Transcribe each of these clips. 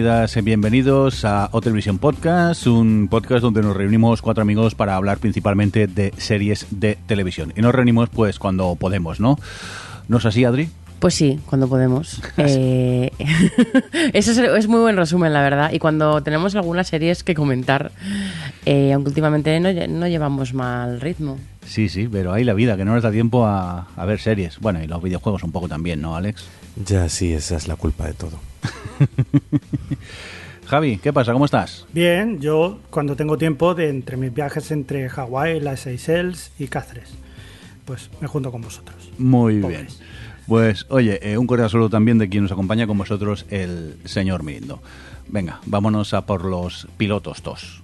Y bienvenidos a O Televisión Podcast, un podcast donde nos reunimos cuatro amigos para hablar principalmente de series de televisión. Y nos reunimos pues cuando podemos, ¿no? ¿No es así, Adri? Pues sí, cuando podemos. Eh, eso es, es muy buen resumen, la verdad. Y cuando tenemos algunas series que comentar, eh, aunque últimamente no, no llevamos mal ritmo. Sí, sí, pero hay la vida, que no nos da tiempo a, a ver series. Bueno, y los videojuegos un poco también, ¿no, Alex? Ya sí, esa es la culpa de todo. Javi, ¿qué pasa? ¿Cómo estás? Bien, yo cuando tengo tiempo de entre mis viajes entre Hawái, las Seychelles y Cáceres, pues me junto con vosotros. Muy bien. Pues, oye, eh, un cordial saludo también de quien nos acompaña con vosotros, el señor Mirindo. Venga, vámonos a por los pilotos tos.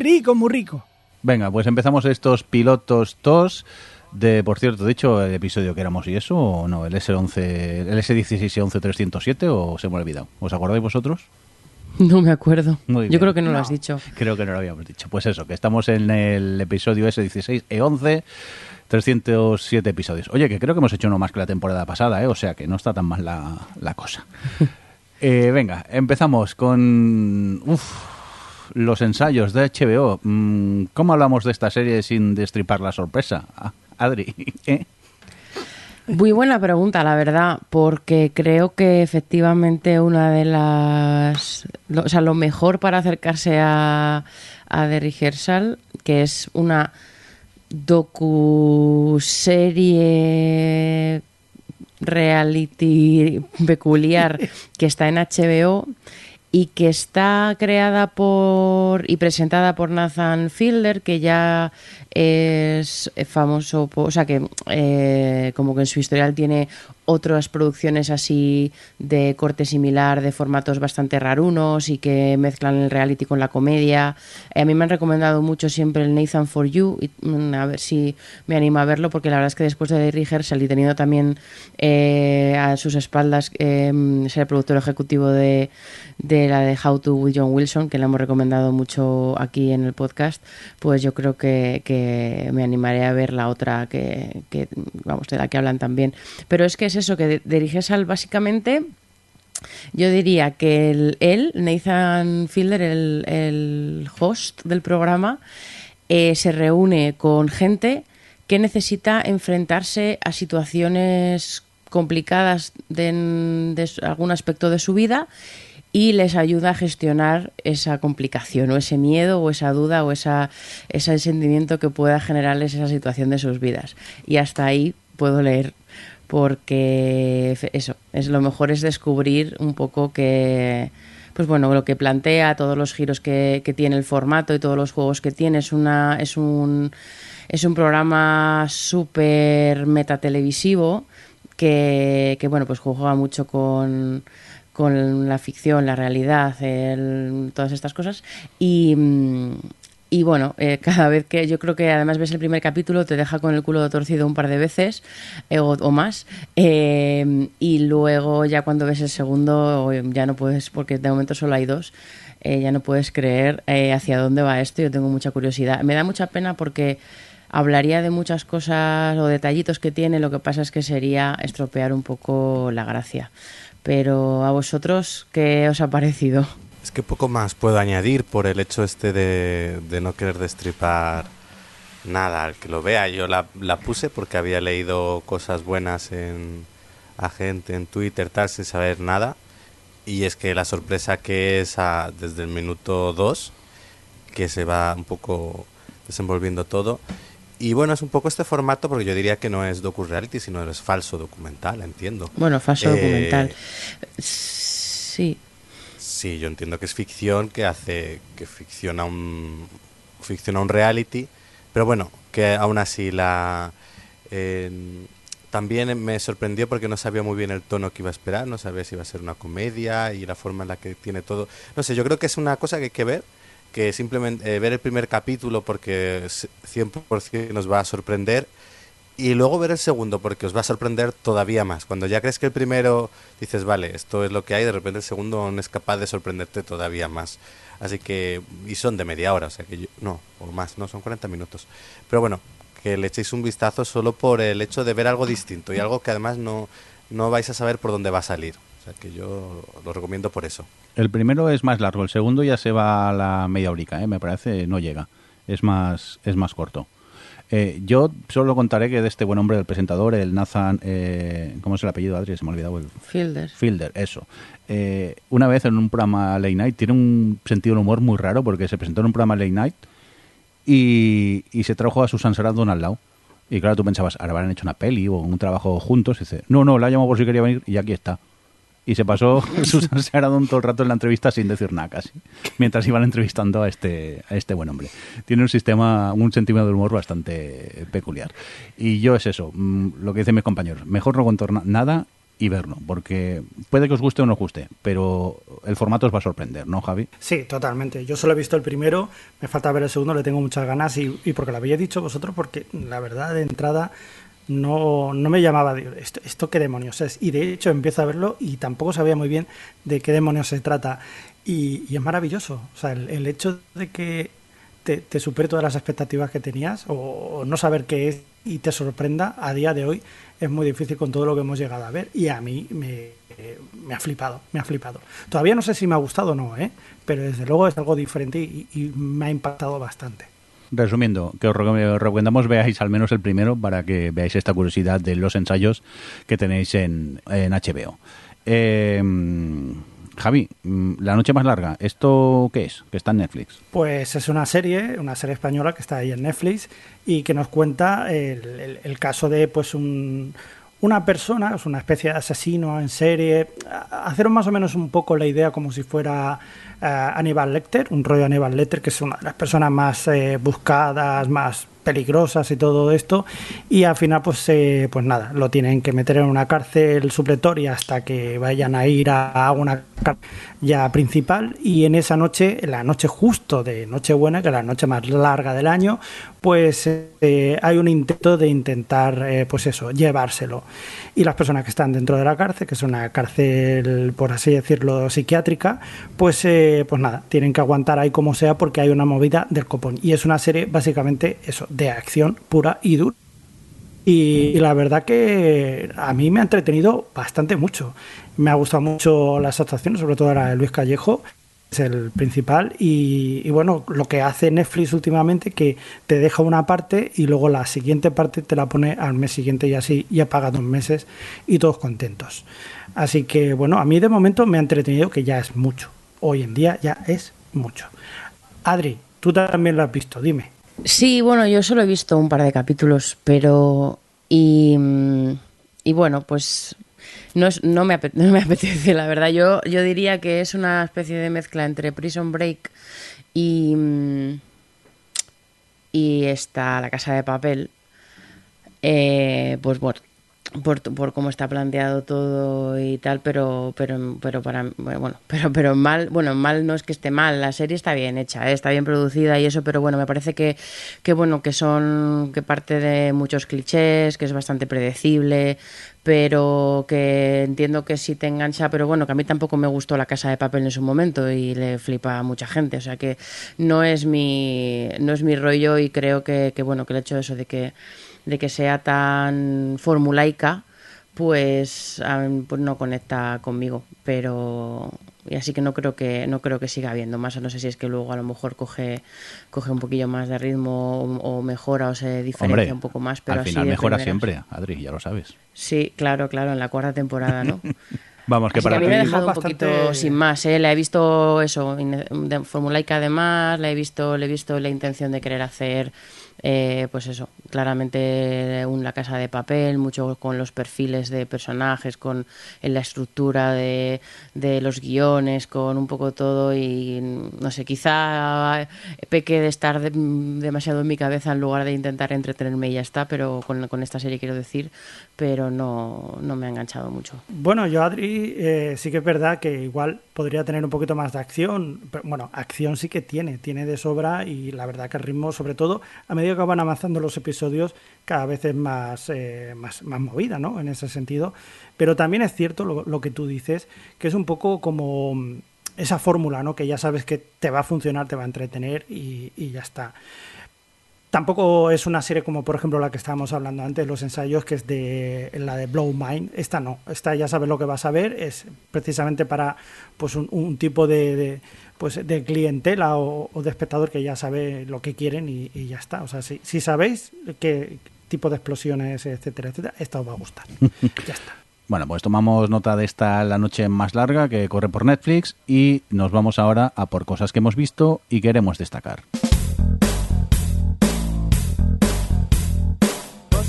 Rico, muy rico. Venga, pues empezamos estos pilotos tos de, por cierto, de hecho, el episodio que éramos y eso, o no, el S11, el S16 y 11307, o se me ha olvidado. ¿Os acordáis vosotros? No me acuerdo. Muy Yo creo que no, lo has dicho. Creo que no lo habíamos dicho. Pues eso, que estamos en el episodio S16 e 11, 307 episodios. Oye, que creo que hemos hecho uno más que la temporada pasada, ¿eh? O sea que no está tan mal la, la cosa. Eh, venga, empezamos con uf, los ensayos de HBO. Mm, ¿Cómo hablamos de esta serie sin destripar la sorpresa? Ah, Adri, ¿eh? Muy buena pregunta, la verdad, porque creo que efectivamente una de las. o sea, lo mejor para acercarse a, a The Rehearsal, que es una docuserie reality peculiar que está en HBO y que está creada por y presentada por Nathan Fielder, que ya es famoso, o sea que eh, como que en su historial tiene otras producciones así de corte similar, de formatos bastante rarunos y que mezclan el reality con la comedia. Eh, a mí me han recomendado mucho siempre el Nathan for You, y, mm, a ver si me anima a verlo, porque la verdad es que después de Rehearsal y teniendo también eh, a sus espaldas eh, ser el productor ejecutivo de, de la de How to with John Wilson, que le hemos recomendado mucho aquí en el podcast, pues yo creo que me animaré a ver la otra que, vamos, de la que hablan también. Pero es que es eso, que de Rehearsal básicamente... Yo diría que el- él, Nathan Fielder, el, host del programa, eh, se reúne con gente que necesita enfrentarse a situaciones complicadas de, algún aspecto de su vida y les ayuda a gestionar esa complicación o ese miedo o esa duda o esa, ese sentimiento que pueda generarles esa situación de sus vidas. Y hasta ahí puedo leer porque eso, es lo mejor es descubrir un poco que pues bueno, lo que plantea, todos los giros que, que tiene el formato y todos los juegos que tiene, es una, es un es un programa súper metatelevisivo que, que bueno, pues juega mucho con, con la ficción, la realidad, todas estas cosas. Y, mm, y bueno, eh, cada vez que yo creo que además ves el primer capítulo te deja con el culo torcido un par de veces eh, o, más. eh, y luego ya cuando ves el segundo ya no puedes, porque de momento solo hay dos, ya no puedes creer hacia dónde va esto. Yo tengo mucha curiosidad. Me da mucha pena porque hablaría de muchas cosas o detallitos que tiene, lo que pasa es que sería estropear un poco la gracia. Pero a vosotros, ¿qué os ha parecido? Es que poco más puedo añadir por el hecho este de, de no querer destripar nada al que lo vea. Yo la, la puse porque había leído cosas buenas en a gente en Twitter tal sin saber nada Y es que la sorpresa que es a- desde el minuto 2, que se va un poco desenvolviendo todo. Y bueno, es un poco este formato, porque yo diría que no es docu-reality, sino es falso documental, entiendo. Bueno, falso Eh, documental. Sí. Sí, yo entiendo que es ficción, que hace que ficciona un ficciona un reality, pero bueno, que aún así la eh, también me sorprendió porque no sabía muy bien el tono que iba a esperar, no sabía si iba a ser una comedia y la forma en la que tiene todo. No sé, yo creo que es una cosa que hay que ver, que simplemente eh, ver el primer capítulo porque s- 100% nos va a sorprender y luego ver el segundo porque os va a sorprender todavía más. Cuando ya crees que el primero dices, vale, esto es lo que hay, de repente el segundo aún es capaz de sorprenderte todavía más. Así que, y son de media hora, o sea que yo, no, o más, no, son 40 minutos. Pero bueno, que le echéis un vistazo solo por el hecho de ver algo distinto y algo que además no, no vais a saber por dónde va a salir. Sea que yo lo recomiendo por eso. El primero es más largo, el segundo ya se va a la media horica, ¿eh? me parece, no llega. Es más, es más corto. Eh, yo solo contaré que de este buen hombre del presentador, el Nathan, eh, ¿cómo es el apellido, Adri? Se me ha olvidado. El Fielder. Fielder, eso. Eh, una vez en un programa late night, tiene un sentido del humor muy raro porque se presentó en un programa late night y, y se trajo a Susan Sarandon al lado. Y claro, tú pensabas, ahora habrán hecho una peli o un trabajo juntos. Y dice, no, no, la llamado por si quería venir y aquí está. Y se pasó Susan Sarandon todo el rato en la entrevista sin decir nada casi, mientras iban entrevistando a este, a este buen hombre. Tiene un sistema, un sentido del humor bastante peculiar. Y yo es eso, mm, lo que dicen mis compañeros, mejor no contar na- nada y verlo, porque puede que os guste o no os guste, pero el formato os va a sorprender, ¿no, Javi? Sí, totalmente. Yo solo he visto el primero, me falta ver el segundo, le tengo muchas ganas y, y porque lo habéis dicho vosotros, porque la verdad de entrada no, no me llamaba, digo, ¿esto, ¿esto qué demonios es? Y de hecho empiezo a verlo y tampoco sabía muy bien de qué demonios se trata. Y, es maravilloso, o sea, el, hecho de que te, supere todas las expectativas que tenías o, no saber qué es y te sorprenda a día de hoy es muy difícil con todo lo que hemos llegado a ver y a mí me, ha flipado, me ha flipado. Todavía no sé si me ha gustado o no, ¿eh? pero desde luego es algo diferente y me ha impactado bastante. Resumiendo, que os re- recomendamos veáis al menos el primero para que veáis esta curiosidad de los ensayos que tenéis en, HBO. Eh, Javi, mm, La Noche Más Larga, ¿esto qué es? Que está en Netflix. Pues es una serie, una serie española que está ahí en Netflix y que nos cuenta el- el caso de pues un, una persona, es una especie de asesino en serie. Haceros más o menos un poco la idea como si fuera eh, Aníbal Lecter, un rollo Aníbal Lecter, que es una de las personas más eh, buscadas, más peligrosas y todo esto y al final pues eh, pues nada lo tienen que meter en una cárcel supletoria hasta que vayan a ir a, a una cárcel ya principal y en esa noche la noche justo de Nochebuena que es la noche más larga del año pues eh, hay un intento de intentar eh, pues eso llevárselo. Y las personas que están dentro de la cárcel que es una cárcel por así decirlo psiquiátrica pues eh, pues nada tienen que aguantar ahí como sea porque hay una movida del copón. Y es una serie básicamente eso de acción pura y dura y, la verdad que a mí me ha entretenido bastante mucho. Me ha gustado mucho las actuaciones, sobre todo la de Luis Callejo, es el principal. Y, y bueno, lo que hace Netflix últimamente, que te deja una parte y luego la siguiente parte te la pone al mes siguiente y así ya paga dos meses y todos contentos. Así que bueno, a mí de momento me ha entretenido, que ya es mucho. Hoy en día ya es mucho. Adri, tú también lo has visto, dime. Sí, bueno, yo solo he visto un par de capítulos, pero. Y, mm, y bueno, pues. No, es, no, me apetece, no me apetece, la verdad. Yo, yo diría que es una especie de mezcla entre Prison Break y. mm, Y esta, La Casa de Papel. Eh, pues bueno, por, por cómo está planteado todo y tal, pero pero pero para bueno, pero pero mal, bueno, mal no es que esté mal, la serie está bien hecha, ¿eh? está bien producida y eso, pero bueno, me parece que que bueno, que son que parte de muchos clichés, que es bastante predecible, pero que entiendo que sí te engancha, pero bueno, que a mí tampoco me gustó La Casa de Papel en su momento y le flipa a mucha gente, o sea que no es mi no es mi rollo y creo que que bueno, que el hecho de eso de que de que sea tan formulaica, pues, pues no conecta conmigo. Pero y así que no creo que no creo que siga habiendo más. No sé si es que luego a lo mejor coge coge un poquillo más de ritmo o, o mejora o se diferencia Hombre, un poco más. Pero al así final de mejora primeras. siempre, Adri, ya lo sabes. Sí, claro, claro, en la cuarta temporada, ¿no? Vamos, que Así que para a mí me ha dejado un bastante- poquito sin más, ¿eh? La he visto eso, de formulaica además, la he visto, le he visto la intención de querer hacer, eh, pues eso, claramente La Casa de Papel, mucho con los perfiles de personajes, con en la estructura de, de los guiones, con un poco todo y no sé, quizá peque de estar de- demasiado en mi cabeza en lugar de intentar entretenerme y ya está, pero con, con esta serie quiero decir, pero no, no me ha enganchado mucho. Bueno, yo Adri eh, sí que es verdad que igual podría tener un poquito más de acción. Pero, bueno, acción sí que tiene, tiene de sobra y la verdad que el ritmo, sobre todo a medida que van avanzando los episodios, cada vez es más, eh, más, más movida, ¿no? En ese sentido. Pero también es cierto lo, que tú dices, que es un poco como mm, esa fórmula, ¿no? Que ya sabes que te va a funcionar, te va a entretener y ya está. Tampoco es una serie como por ejemplo la que estábamos hablando antes, los ensayos, que es de la de Blow Mind. Esta no, esta ya sabes lo que vas a ver, es precisamente para pues un, un tipo de, de, pues, de clientela o, o, de espectador que ya sabe lo que quieren y, y ya está. O sea, si, si sabéis qué tipo de explosiones, etcétera, etcétera, esta os va a gustar. ya está. Bueno, pues tomamos nota de esta La Noche Más Larga que corre por Netflix y nos vamos ahora a por cosas que hemos visto y queremos destacar.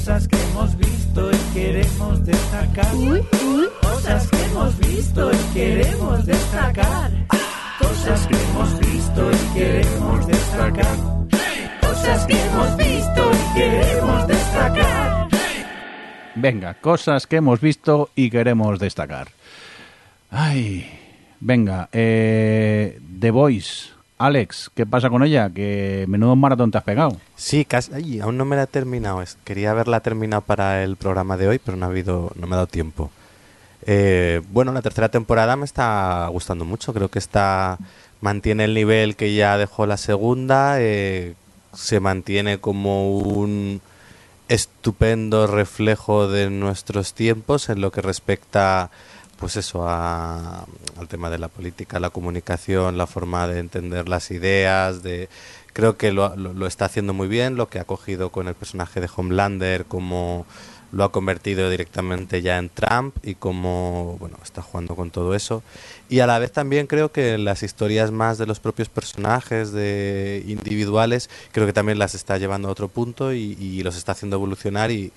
Cosas que hemos visto y queremos destacar. Cosas que hemos visto y queremos destacar. Cosas que hemos visto y queremos destacar. Cosas que hemos visto y queremos destacar. Venga, cosas que hemos visto y queremos destacar. Ay, venga, eh, The Voice. Alex, ¿qué pasa con ella? Que menudo maratón te has pegado. Sí, casi, ay, aún no me la he terminado. Quería haberla terminado para el programa de hoy, pero no ha habido, no me ha dado tiempo. Eh, bueno, la tercera temporada me está gustando mucho. Creo que está mantiene el nivel que ya dejó la segunda. eh, se mantiene como un estupendo reflejo de nuestros tiempos en lo que respecta pues eso a- al tema de la política, la comunicación, la forma de entender las ideas, de creo que lo, lo- está haciendo muy bien, lo que ha cogido con el personaje de Homelander, como lo ha convertido directamente ya en Trump y como bueno está jugando con todo eso. Y a la vez también creo que las historias más de los propios personajes de individuales creo que también las está llevando a otro punto y, y los está haciendo evolucionar y,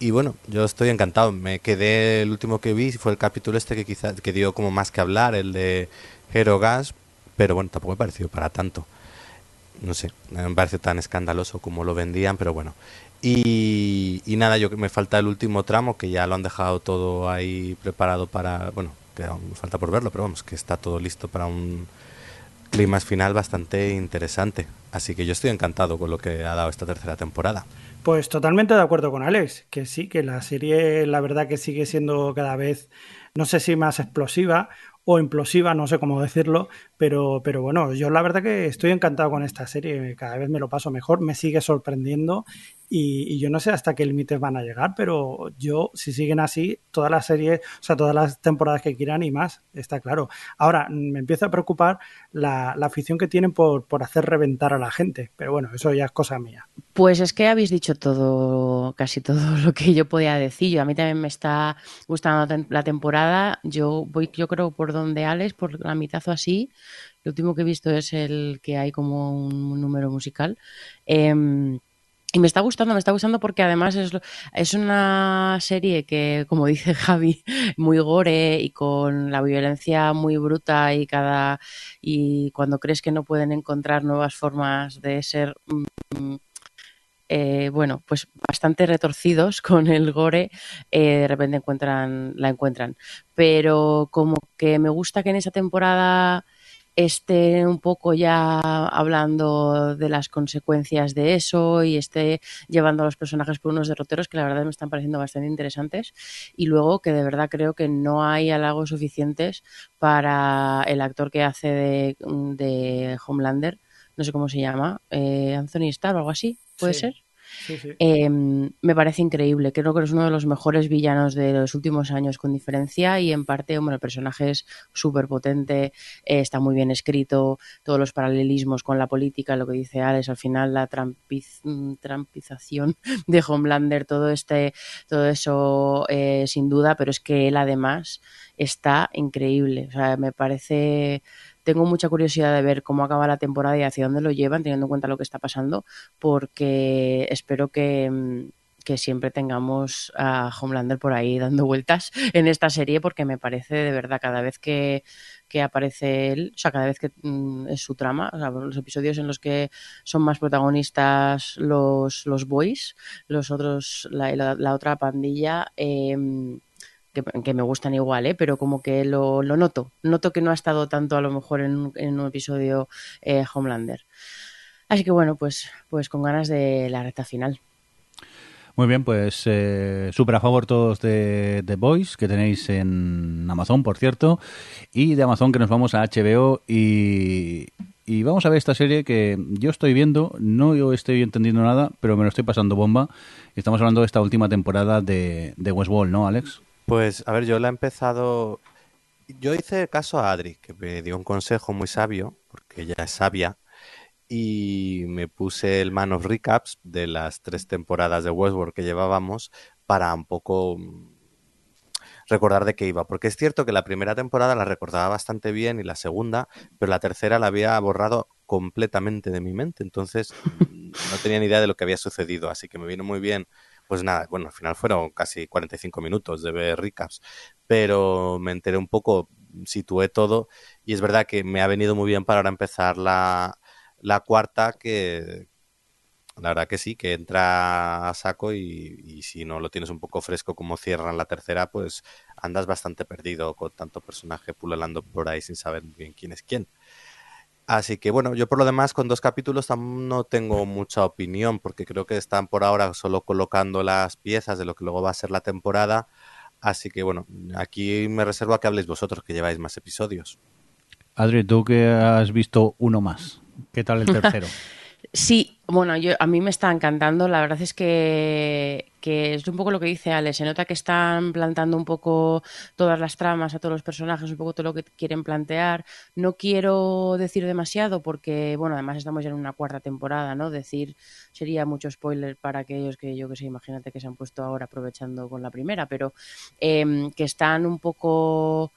y bueno, yo estoy encantado. Me quedé, el último que vi fue el capítulo este que quizá que dio como más que hablar, el de Hero Gas, pero bueno, tampoco me pareció para tanto. No sé, no me pareció tan escandaloso como lo vendían, pero bueno. Y, nada, yo que me falta el último tramo, que ya lo han dejado todo ahí preparado para, bueno, que aún falta por verlo, pero vamos, que está todo listo para un clima final bastante interesante. Así que yo estoy encantado con lo que ha dado esta tercera temporada. Pues totalmente de acuerdo con Alex, que sí, que la serie la verdad que sigue siendo cada vez, no sé si más explosiva o implosiva, no sé cómo decirlo, pero, pero bueno, yo la verdad que estoy encantado con esta serie, cada vez me lo paso mejor, me sigue sorprendiendo y, yo no sé hasta qué límites van a llegar, pero yo, si siguen así, todas las series, o sea, todas las temporadas que quieran y más, está claro. Ahora, me empieza a preocupar la, afición que tienen por, por hacer reventar a la gente, pero bueno, eso ya es cosa mía. Pues es que habéis dicho todo, casi todo lo que yo podía decir. Yo, a mí también me está gustando la temporada. Yo voy, yo creo, por donde Alex, por la mitad o así. Lo último que he visto es el que hay como un número musical. Em, y me está gustando, me está gustando porque además es, es una serie que, como dice Javi, muy gore y con la violencia muy bruta y cada y cuando crees que no pueden encontrar nuevas formas de ser mm, eh, bueno, pues bastante retorcidos con el gore, eh, de repente encuentran, la encuentran. Pero como que me gusta que en esa temporada esté un poco ya hablando de las consecuencias de eso y esté llevando a los personajes por unos derroteros que la verdad me están pareciendo bastante interesantes y luego que de verdad creo que no hay halagos suficientes para el actor que hace de, de Homelander, no sé cómo se llama, eh, Anthony Starr o algo así, ¿puede Sí. ser? Eh, me parece increíble. Creo que es uno de los mejores villanos de los últimos años, con diferencia. Y en parte, bueno, el personaje es súper potente, eh, está muy bien escrito. Todos los paralelismos con la política, lo que dice Alex, al final la trampiz- mm, trampización de Homelander, todo este, todo eso eh, sin duda. Pero es que él además está increíble. O sea, me parece tengo mucha curiosidad de ver cómo acaba la temporada y hacia dónde lo llevan, teniendo en cuenta lo que está pasando, porque espero que, mm, que siempre tengamos a Homelander por ahí dando vueltas en esta serie, porque me parece de verdad cada vez que, que aparece él, o sea, cada vez que mm, es su trama, o sea, los episodios en los que son más protagonistas los, los boys, los otros, la, la- la otra pandilla, em, que, me gustan igual, ¿eh? pero como que lo, lo noto. Noto que no ha estado tanto a lo mejor en, en un episodio eh, Homelander. Así que bueno, pues, pues con ganas de la recta final. Muy bien, pues eh, súper a favor todos de The Boys, que tenéis en Amazon, por cierto, y de Amazon que nos vamos a HBO y, y vamos a ver esta serie que yo estoy viendo, no yo estoy entendiendo nada, pero me lo estoy pasando bomba. Estamos hablando de esta última temporada de, de Westworld, ¿no, Alex? Pues, a ver, yo la he empezado. Yo hice caso a Adri, que me dio un consejo muy sabio, porque ella es sabia, y me puse el Man of Recaps de las tres temporadas de Westworld que llevábamos para un poco mm, recordar de qué iba. Porque es cierto que la primera temporada la recordaba bastante bien y la segunda, pero la tercera la había borrado completamente de mi mente. Entonces no tenía ni idea de lo que había sucedido. Así que me vino muy bien. Pues nada, bueno, al final fueron casi 45 minutos de ver recaps, pero me enteré un poco, situé todo y es verdad que me ha venido muy bien para ahora empezar la, la cuarta que la verdad que sí, que entra a saco y, y si no lo tienes un poco fresco como cierran la tercera, pues andas bastante perdido con tanto personaje pululando por ahí sin saber bien quién es quién. Así que bueno, yo por lo demás con dos capítulos no tengo mucha opinión porque creo que están por ahora solo colocando las piezas de lo que luego va a ser la temporada. Así que bueno, aquí me reservo a que habléis vosotros que lleváis más episodios. Adri, tú que has visto uno más, ¿qué tal el tercero? Sí, bueno, yo, a mí me está encantando. La verdad es que, que es un poco lo que dice Ale. Se nota que están plantando un poco todas las tramas a todos los personajes, un poco todo lo que quieren plantear. No quiero decir demasiado porque, bueno, además estamos ya en una cuarta temporada, ¿no? Decir sería mucho spoiler para aquellos que yo que sé, imagínate que se han puesto ahora aprovechando con la primera, pero em, que están un poco...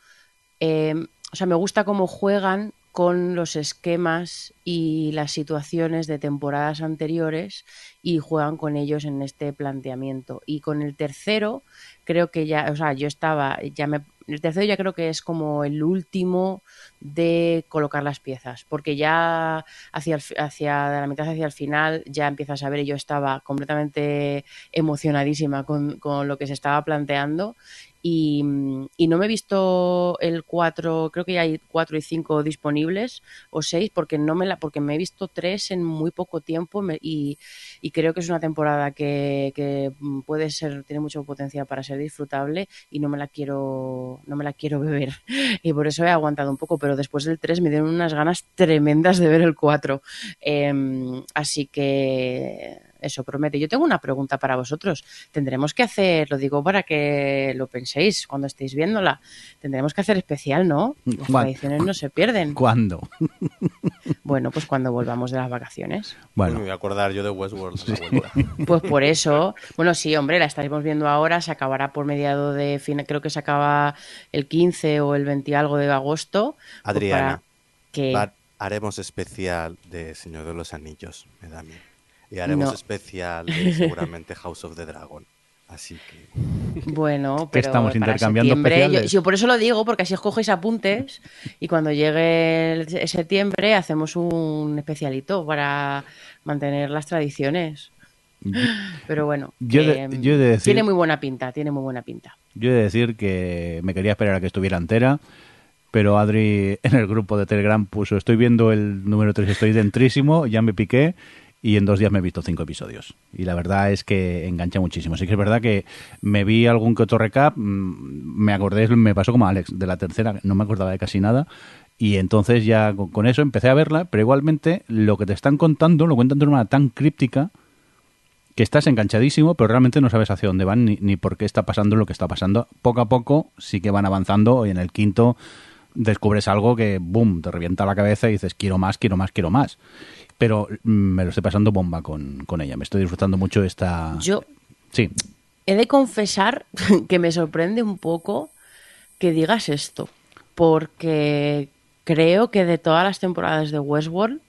em, o sea, me gusta cómo juegan con los esquemas y las situaciones de temporadas anteriores y juegan con ellos en este planteamiento. Y con el tercero, creo que ya, o sea, yo estaba, ya me, el tercero ya creo que es como el último de colocar las piezas, porque ya hacia, hacia de la mitad hacia el final ya empiezas a ver y yo estaba completamente emocionadísima con, con lo que se estaba planteando y, y no me he visto el 4, creo que ya hay 4 y 5 disponibles o 6 porque no me la porque me he visto 3 en muy poco tiempo y, y creo que es una temporada que, que mm, puede ser tiene mucho potencial para ser disfrutable y no me la quiero no me la quiero beber. Y por eso he aguantado un poco pero después del 3 me dieron unas ganas tremendas de ver el 4 Em, así que eso promete. Yo tengo una pregunta para vosotros. Tendremos que hacer, lo digo para que lo penséis cuando estéis viéndola, tendremos que hacer especial, ¿no? Las ¿Cuán- tradiciones no se pierden. ¿Cuándo? Bueno, pues cuando volvamos de las vacaciones. Bueno, me voy a acordar yo de Westworld. vuelta. Pues por eso, bueno, sí, hombre, la estaremos viendo ahora, se acabará por mediado de fin, creo que se acaba el 15 o el 20 y algo de agosto. pues Adriana, para que Va- haremos especial de Señor de los Anillos, me da mí. Y haremos No. especial de seguramente House of the Dragon. Así que Bueno, Que pero estamos para intercambiando yo, yo por eso lo digo, porque así os cogéis apuntes y cuando llegue el se- septiembre hacemos un especialito para mantener las tradiciones. Pero bueno, Yo de- que, yo he de decir- tiene muy buena pinta, tiene muy buena pinta. yo he de decir que me quería esperar a que estuviera entera, pero Adri en el grupo de Telegram puso, estoy viendo el número 3, estoy dentrísimo, ya me piqué y en dos días me he visto cinco episodios. Y la verdad es que engancha muchísimo. Sí que es verdad que me vi algún que otro recap, mm, me acordé, me pasó como Alex, de la tercera, no me acordaba de casi nada. Y entonces ya con eso empecé a verla, pero igualmente lo que te están contando lo cuentan de una manera tan críptica que estás enganchadísimo, pero realmente no sabes hacia dónde van ni, ni por qué está pasando lo que está pasando. Poco a poco sí que van avanzando y en el quinto descubres algo que, boom, te revienta la cabeza y dices, quiero más, quiero más, quiero más. Pero mm, me lo estoy pasando bomba con, con ella. Me estoy disfrutando mucho esta... Yo Sí, he de confesar que me sorprende un poco que digas esto, porque creo que de todas las temporadas de Westworld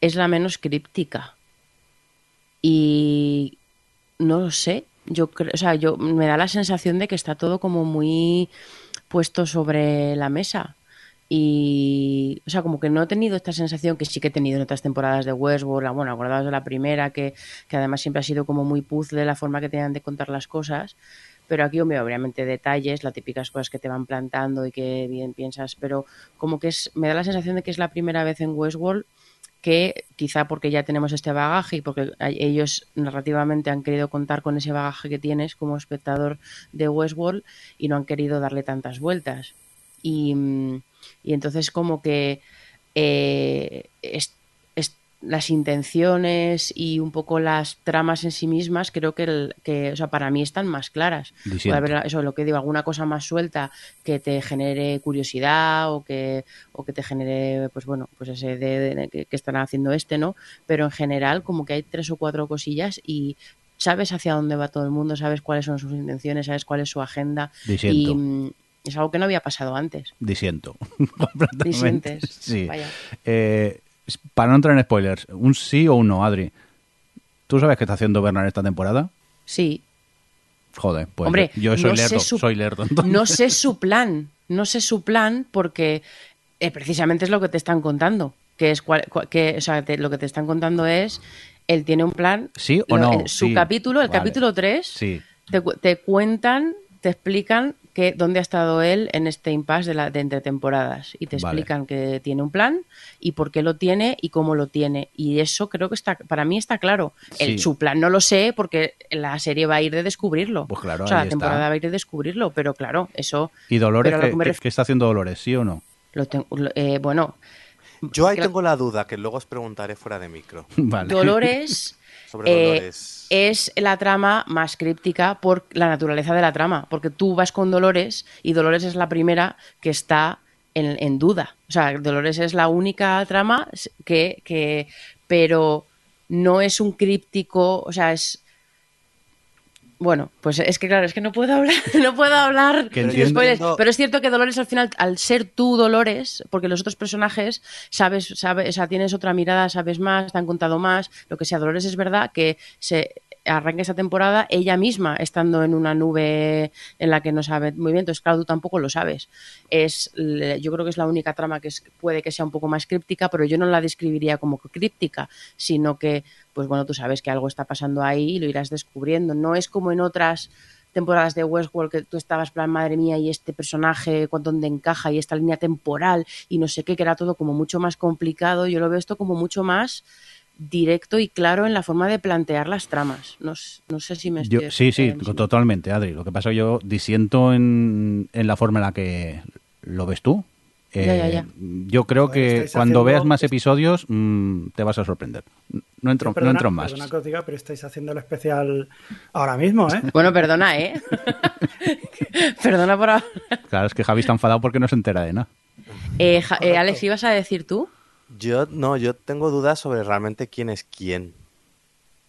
es la menos críptica. Y no lo sé, yo creo, o sea, yo me da la sensación de que está todo como muy puesto sobre la mesa. Y, o sea, como que no he tenido esta sensación que sí que he tenido en otras temporadas de Westworld, bueno, acordados de la primera, que, que además siempre ha sido como muy puzzle la forma que tenían de contar las cosas. Pero aquí, obviamente detalles, las típicas cosas que te van plantando y que bien piensas, pero como que es, me da la sensación de que es la primera vez en Westworld que quizá porque ya tenemos este bagaje y porque ellos narrativamente han querido contar con ese bagaje que tienes como espectador de Westworld y no han querido darle tantas vueltas. Y, mm, y entonces como que eh, es- es- las intenciones y un poco las tramas en sí mismas creo que, el- que o sea, para mí están más claras. Puede haber eso, lo que digo, alguna cosa más suelta que te genere curiosidad o que, o que te genere, pues bueno, pues ese de, de- que, que están haciendo este, ¿no? Pero en general como que hay tres o cuatro cosillas y sabes hacia dónde va todo el mundo, sabes cuáles son sus intenciones, sabes cuál es su agenda y es algo que no había pasado antes. disiento. Disientes. Sí. Vaya. Eh, para no entrar en spoilers, ¿un sí o un no, Adri? ¿Tú sabes qué está haciendo Bernard esta temporada? Sí, Joder, pues Hombre, yo soy no lerdo, su- soy lerdo. entonces. no sé su plan, no sé su plan porque eh, precisamente es lo que te están contando, que es cual- que, o sea, te- lo que te están contando es él tiene un plan. ¿Sí o Lo- no? en su Sí. capítulo, el Vale. capítulo 3, Sí. te, te cuentan, te explican que dónde ha estado él en este impasse de, la, de entre temporadas y te Vale. explican que tiene un plan y por qué lo tiene y cómo lo tiene y eso creo que está para mí está claro el, Sí. su plan no lo sé porque la serie va a ir de descubrirlo Pues claro, o sea ahí la temporada está. va a ir de descubrirlo pero claro eso ¿Y Dolores pero que me qué- está haciendo Dolores, sí o no? lo tengo- lo- eh, bueno Yo ahí tengo la duda, que luego os preguntaré fuera de micro. Vale. Dolores Sobre eh, es la trama más críptica por la naturaleza de la trama, porque tú vas con Dolores y Dolores es la primera que está en, en duda. O sea, Dolores es la única trama que, que, pero no es un críptico, o sea, es bueno, pues es que claro, es que no puedo hablar, no puedo hablar Que de entiendo- spoilers, pero es cierto que Dolores al final, al ser tú Dolores, porque los otros personajes sabes, sabes, o sea, tienes otra mirada, sabes más, te han contado más, lo que sea, Dolores es verdad que se arranca esa temporada ella misma estando en una nube en la que no sabe muy bien, entonces claro, tú tampoco lo sabes. Es, yo creo que es la única trama que es- puede que sea un poco más críptica, pero yo no la describiría como críptica, sino que, pues bueno, tú sabes que algo está pasando ahí y lo irás descubriendo. No es como en otras temporadas de Westworld que tú estabas plan madre mía y este personaje dónde encaja y esta línea temporal y no sé qué que era todo como mucho más complicado yo lo veo esto como mucho más directo y claro en la forma de plantear las tramas no, no sé si me estoy Yo- sí, sí, totalmente, Adri. Lo que pasa es que yo disiento en, en la forma en la que lo ves tú. Ya, ya, Eh, ya. Yo creo Joder, que cuando haciendo- veas más episodios mm, te vas a sorprender. No entro, no Perdona- entro en más. Perdona que os diga, pero estáis haciendo el especial ahora mismo, ¿eh? bueno perdona eh perdona por ahora. Claro, es que Javi está enfadado porque no se entera de nada. Eh, Ja- eh, Alex ibas a decir tú Yo no, yo tengo dudas sobre realmente quién es quién.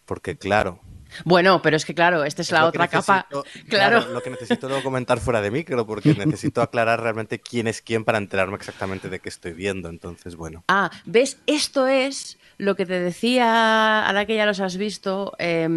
Porque claro. bueno pero es que claro esta es, es la otra capa claro Lo que necesito luego comentar fuera de micro, porque necesito aclarar realmente quién es quién para enterarme exactamente de qué estoy viendo. Entonces, bueno. Ah, ¿ves? Esto es lo que te decía, ahora que ya los has visto, eh,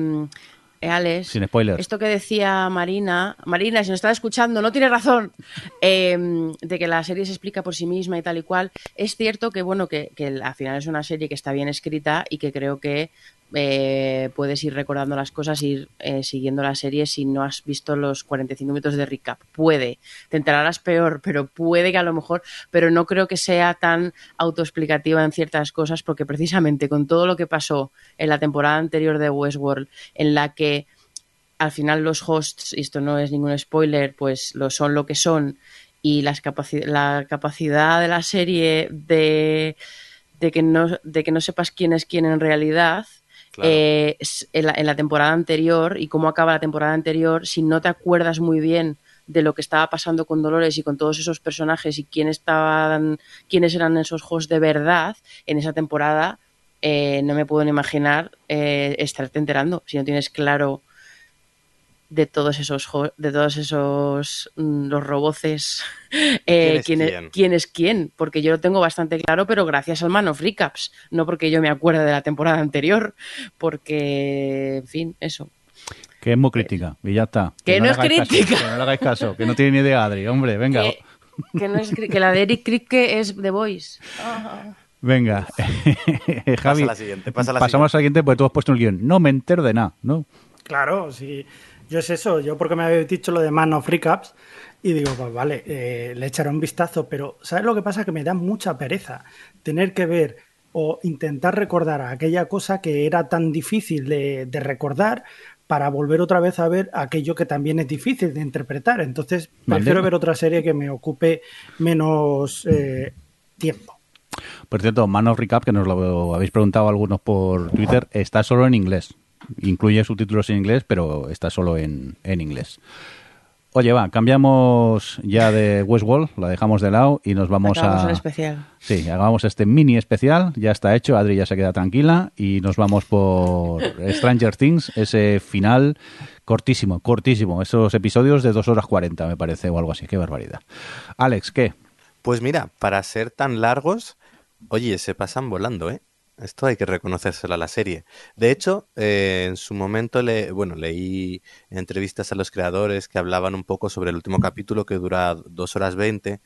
eh, Alex. Sin spoilers. Esto que decía Marina, Marina, si nos está escuchando, no tiene razón, eh, de que la serie se explica por sí misma y tal y cual. Es cierto que, bueno, que, que al final es una serie que está bien escrita y que creo que eh, puedes ir recordando las cosas, ir eh, siguiendo la serie si no has visto los 45 minutos de recap. Puede, te enterarás peor, pero puede que a lo mejor, pero no creo que sea tan autoexplicativa en ciertas cosas, porque precisamente con todo lo que pasó en la temporada anterior de Westworld, en la que al final los hosts, y esto no es ningún spoiler, pues lo son lo que son, y las capaci- la capacidad de la serie de, de, que no, de que no sepas quién es quién en realidad, Eh, en, la, en la temporada anterior y cómo acaba la temporada anterior, si no te acuerdas muy bien de lo que estaba pasando con Dolores y con todos esos personajes y quién estaban, quiénes eran esos hosts de verdad en esa temporada, eh, no me puedo ni imaginar eh, estarte enterando. Si no tienes claro de todos esos de todos esos mm, los roboces eh, ¿Quién es quién, quién? quién es quién porque yo lo tengo bastante claro pero gracias al Man of Recaps no porque yo me acuerde de la temporada anterior porque en fin eso Que es muy crítica. Y ya está. Que no es hagáis caso, crítica. que no le hagáis caso. Que no tiene ni idea, Adri. Hombre, venga. que, que no es que la de Eric Kripke es The Voice Venga. Javi. a la siguiente, pasa la pasamos a la siguiente porque tú has puesto un guion. No me entero de nada, ¿no? Claro, sí. Yo es eso, yo porque me habéis dicho lo de Man of Recaps y digo, pues vale, eh, le echaré un vistazo, pero ¿sabes lo que pasa? Que me da mucha pereza tener que ver o intentar recordar aquella cosa que era tan difícil de, de recordar para volver otra vez a ver aquello que también es difícil de interpretar. Entonces, prefiero ver otra serie que me ocupe menos eh, tiempo. Por cierto, Man of Recap, que nos lo habéis preguntado algunos por Twitter, está solo en inglés. Incluye subtítulos en inglés, pero está solo en, en inglés. Oye, va, cambiamos ya de Westworld, la dejamos de lado y nos vamos Acabamos a... el especial Sí, hagamos este mini especial, ya está hecho, Adri ya se queda tranquila y nos vamos por Stranger Things, ese final cortísimo, cortísimo, esos episodios de 2 horas 40 me parece o algo así, qué barbaridad. Alex, ¿qué? Pues mira, para ser tan largos, oye, se pasan volando, ¿eh? Esto hay que reconocérselo a la serie. De hecho, eh, en su momento le, bueno, leí entrevistas a los creadores que hablaban un poco sobre el último capítulo que dura dos horas 20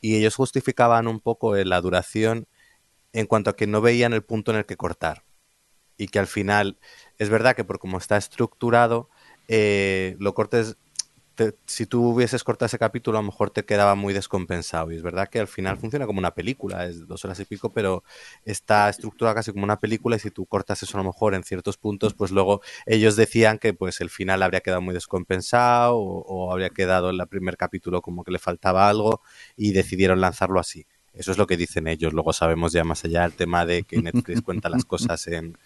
y ellos justificaban un poco eh, la duración en cuanto a que no veían el punto en el que cortar y que al final es verdad que por cómo está estructurado eh, lo cortes te- si tú hubieses cortado ese capítulo, a lo mejor te quedaba muy descompensado. Y es verdad que al final funciona como una película, es dos horas y pico, pero está estructurada casi como una película. Y si tú cortas eso a lo mejor en ciertos puntos, pues luego ellos decían que pues el final habría quedado muy descompensado o, o habría quedado en el primer capítulo como que le faltaba algo y decidieron lanzarlo así. Eso es lo que dicen ellos. Luego sabemos ya más allá el tema de que Netflix cuenta las cosas en,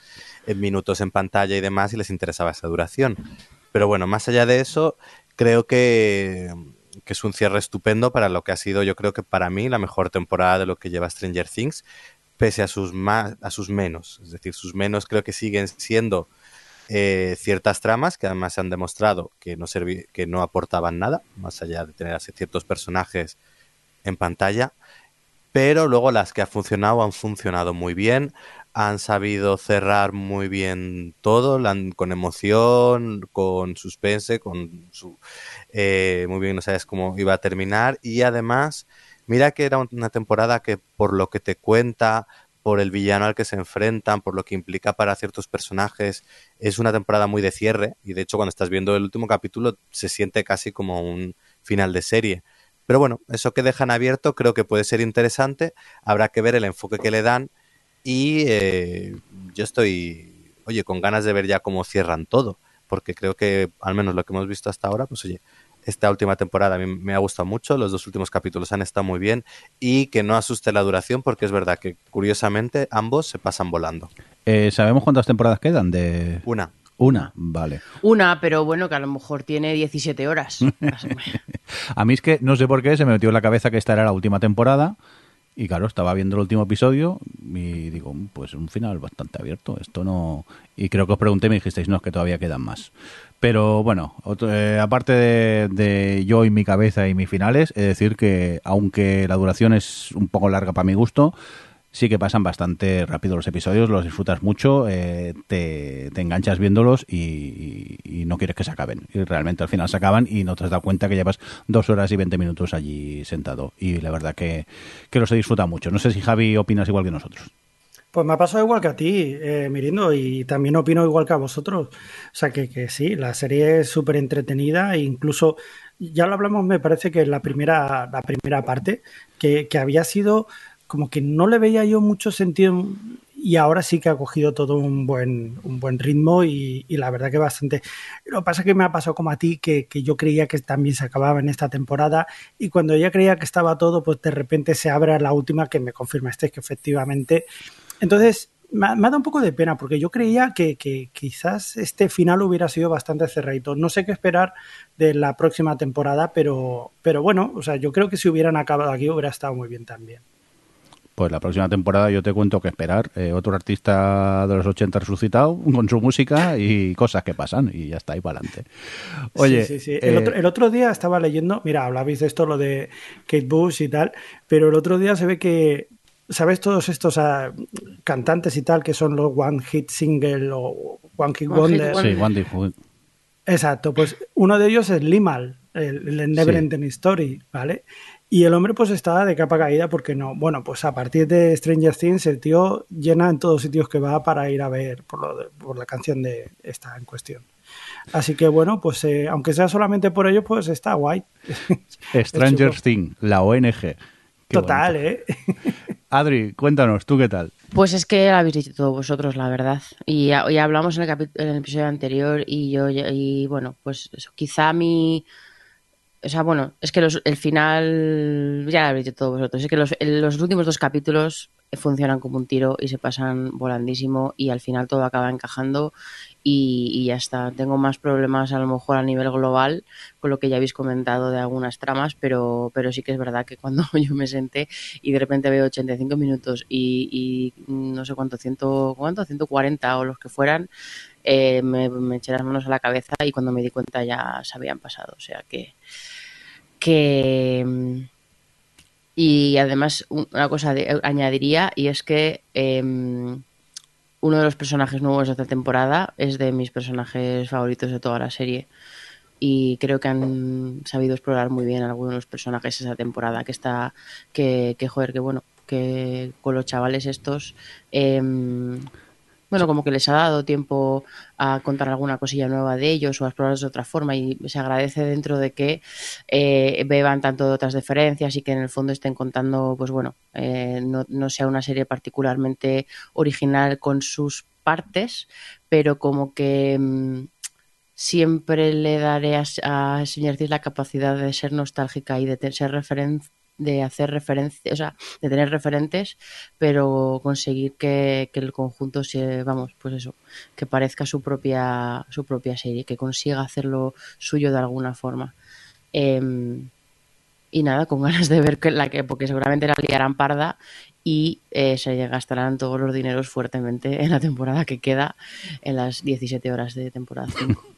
en minutos en pantalla y demás y les interesaba esa duración. Pero bueno, más allá de eso, creo que, que es un cierre estupendo para lo que ha sido, yo creo que para mí, la mejor temporada de lo que lleva Stranger Things, pese a sus, más, a sus menos. Es decir, sus menos creo que siguen siendo eh, ciertas tramas que además se han demostrado que no, que no aportaban nada, más allá de tener así ciertos personajes en pantalla. Pero luego las que han funcionado han funcionado muy bien, han sabido cerrar muy bien todo, con emoción, con suspense, con su eh, muy bien no sabes cómo iba a terminar. Y además mira que era una temporada que por lo que te cuenta, por el villano al que se enfrentan, por lo que implica para ciertos personajes, es una temporada muy de cierre. Y de hecho cuando estás viendo el último capítulo se siente casi como un final de serie. Pero bueno, eso que dejan abierto creo que puede ser interesante, habrá que ver el enfoque que le dan y eh, yo estoy, oye, con ganas de ver ya cómo cierran todo, porque creo que al menos lo que hemos visto hasta ahora, pues oye, esta última temporada a mí me ha gustado mucho, los dos últimos capítulos han estado muy bien y que no asuste la duración porque es verdad que curiosamente ambos se pasan volando. Eh, ¿Sabemos cuántas temporadas quedan de...? Una. Una, vale. una pero bueno que a lo mejor tiene 17 horas A mí es que no sé por qué se me metió en la cabeza que esta era la última temporada y claro, estaba viendo el último episodio y digo, "Mm, pues un final bastante abierto, esto no... Y creo que os pregunté y me dijisteis, no, es que todavía quedan más. Pero bueno, otro- eh, aparte de, de yo y mi cabeza y mis finales, es decir que aunque la duración es un poco larga para mi gusto, sí que pasan bastante rápido los episodios, los disfrutas mucho, eh, te, te enganchas viéndolos y, y- no quieres que se acaben. Y realmente al final se acaban y no te has dado cuenta que llevas dos horas y veinte minutos allí sentado. Y la verdad que, que los he disfrutado mucho. No sé si Javi opinas igual que nosotros. Pues me ha pasado igual que a ti, eh, Mirindo, y también opino igual que a vosotros. O sea que, que sí, la serie es súper entretenida e incluso, ya lo hablamos, me parece que en la primera, la primera parte, que, que había sido como que no le veía yo mucho sentido y ahora sí que ha cogido todo un buen, un buen ritmo y, y la verdad que bastante. Lo que pasa es que me ha pasado como a ti, que, que yo creía que también se acababa en esta temporada y cuando ya creía que estaba todo, pues de repente se abre la última que me confirmaste que efectivamente entonces, me ha, me ha dado un poco de pena porque yo creía que, que quizás este final hubiera sido bastante cerradito. No sé qué esperar de la próxima temporada, pero, pero bueno, o sea, yo creo que si hubieran acabado aquí hubiera estado muy bien también. Pues la próxima temporada yo te cuento que esperar. Eh, otro artista de los 80 resucitado con su música y cosas que pasan y ya está ahí para adelante. Oye, Sí, sí, sí. El, eh, otro, el otro día estaba leyendo, mira, hablabais de esto, lo de Kate Bush y tal, pero el otro día se ve que, ¿sabes? Todos estos ah, cantantes y tal que son los One Hit Single o One Hit One Hit Wonder. Sí, Wandy Fu- Exacto, pues uno de ellos es Limal, el, el Never Sí. Ending Story, ¿vale? Y el hombre pues estaba de capa caída porque no, bueno, pues a partir de Stranger Things el tío llena en todos sitios que va para ir a ver por, lo de- por la canción de esta en cuestión. Así que bueno, pues eh, aunque sea solamente por ello, pues está guay. Stranger. Things, la ONG. Qué Total, bonito. ¿eh? Adri, cuéntanos, ¿tú qué tal? Pues es que lo habéis dicho todos vosotros, la verdad. Y ya, ya hablamos en el, en el episodio anterior y yo, y bueno, pues eso, quizá mi... O sea, bueno, es que los- el final, ya lo habéis dicho todos vosotros, es que los, últimos dos capítulos funcionan como un tiro y se pasan volandísimo y al final todo acaba encajando y, y ya está. Tengo más problemas a lo mejor a nivel global con lo que ya habéis comentado de algunas tramas, pero, pero sí que es verdad que cuando yo me senté y de repente veo 85 minutos y, y no sé cuánto, ciento, cuánto, 140 o los que fueran, eh, me, me eché las manos a la cabeza y cuando me di cuenta ya se habían pasado. O sea que. Que y además, un- una cosa de- añadiría, y es que em, uno de los personajes nuevos de esta temporada es de mis personajes favoritos de toda la serie. Y creo que han sabido explorar muy bien algunos de los personajes esa temporada. Que está. Que, que joder, que bueno. Que con los chavales estos. em, bueno, como que les ha dado tiempo a contar alguna cosilla nueva de ellos o a explorarlos de otra forma y se agradece dentro de que eh, beban tanto de otras diferencias y que en el fondo estén contando, pues bueno, eh, no, no sea una serie particularmente original con sus partes, pero como que mm, siempre le daré a, a la capacidad de ser nostálgica y de ser referen- de hacer referencias, o sea, de tener referentes, pero conseguir que, que el conjunto se, vamos, pues eso, que parezca su propia, su propia serie, que consiga hacerlo suyo de alguna forma. Em, y nada, con ganas de ver que la que, porque seguramente la liarán parda y eh, se gastarán todos los dineros fuertemente en la temporada que queda, en las 17 horas de temporada 5.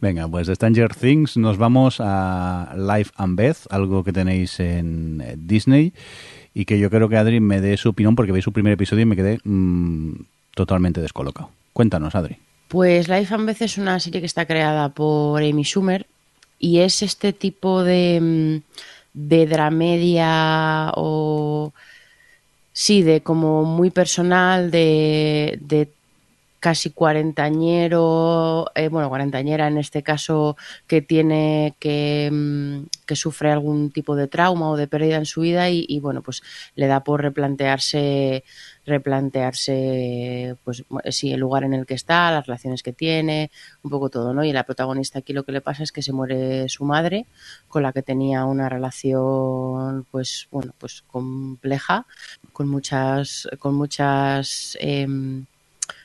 Venga, pues de Stranger Things nos vamos a Life and Beth, algo que tenéis en eh, Disney y que yo creo que Adri me dé su opinión porque veis su primer episodio y me quedé mm, totalmente descolocado. Cuéntanos, Adri. Pues Life and Beth es una serie que está creada por Amy Schumer y es este tipo de, mm, de dramedia o sí, de como muy personal, de, de casi cuarentañero, eh, bueno, cuarentañera en este caso, que tiene que, mm, que sufre algún tipo de trauma o de pérdida en su vida y, bueno, pues le da por replantearse replantearse pues sí el lugar en el que está las relaciones que tiene un poco todo no y la protagonista aquí lo que le pasa es que se muere su madre con la que tenía una relación pues bueno pues compleja con muchas con muchas eh,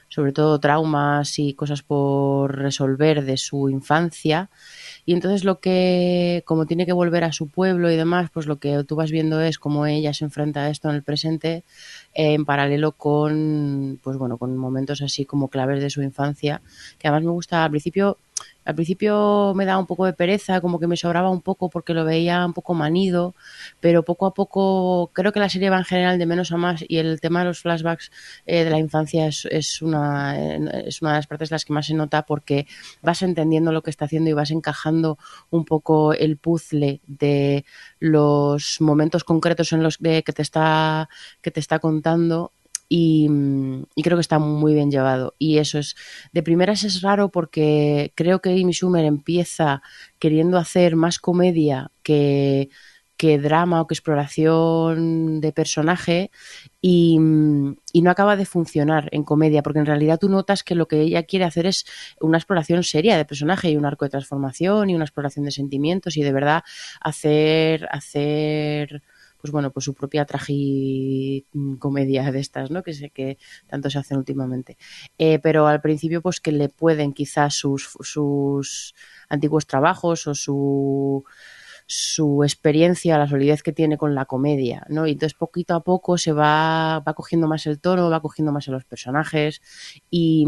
sobre todo traumas y cosas por resolver de su infancia. Y entonces lo que, como tiene que volver a su pueblo y demás, pues lo que tú vas viendo es cómo ella se enfrenta a esto en el presente en paralelo con, pues bueno, con momentos así como claves de su infancia, que además me gusta al principio. Al principio me daba un poco de pereza, como que me sobraba un poco porque lo veía un poco manido, pero poco a poco creo que la serie va en general de menos a más y el tema de los flashbacks eh, de la infancia es, una, es una de las partes las que más se nota porque vas entendiendo lo que está haciendo y vas encajando un poco el puzzle de los momentos concretos en los que te está que te está contando y, y, creo que está muy bien llevado. Y eso es, de primeras es raro porque creo que Amy Schumer empieza queriendo hacer más comedia que, que drama o que exploración de personaje y, y, no acaba de funcionar en comedia, porque en realidad tú notas que lo que ella quiere hacer es una exploración seria de personaje y un arco de transformación y una exploración de sentimientos y de verdad hacer, hacer pues bueno, pues su propia tragicomedia de estas, ¿no? Que sé que tanto se hacen últimamente. Eh, pero al principio, pues que le pueden quizás sus, sus antiguos trabajos o su su experiencia, la solidez que tiene con la comedia, ¿no? Y entonces poquito a poco se va, va cogiendo más el tono, va cogiendo más en los personajes y,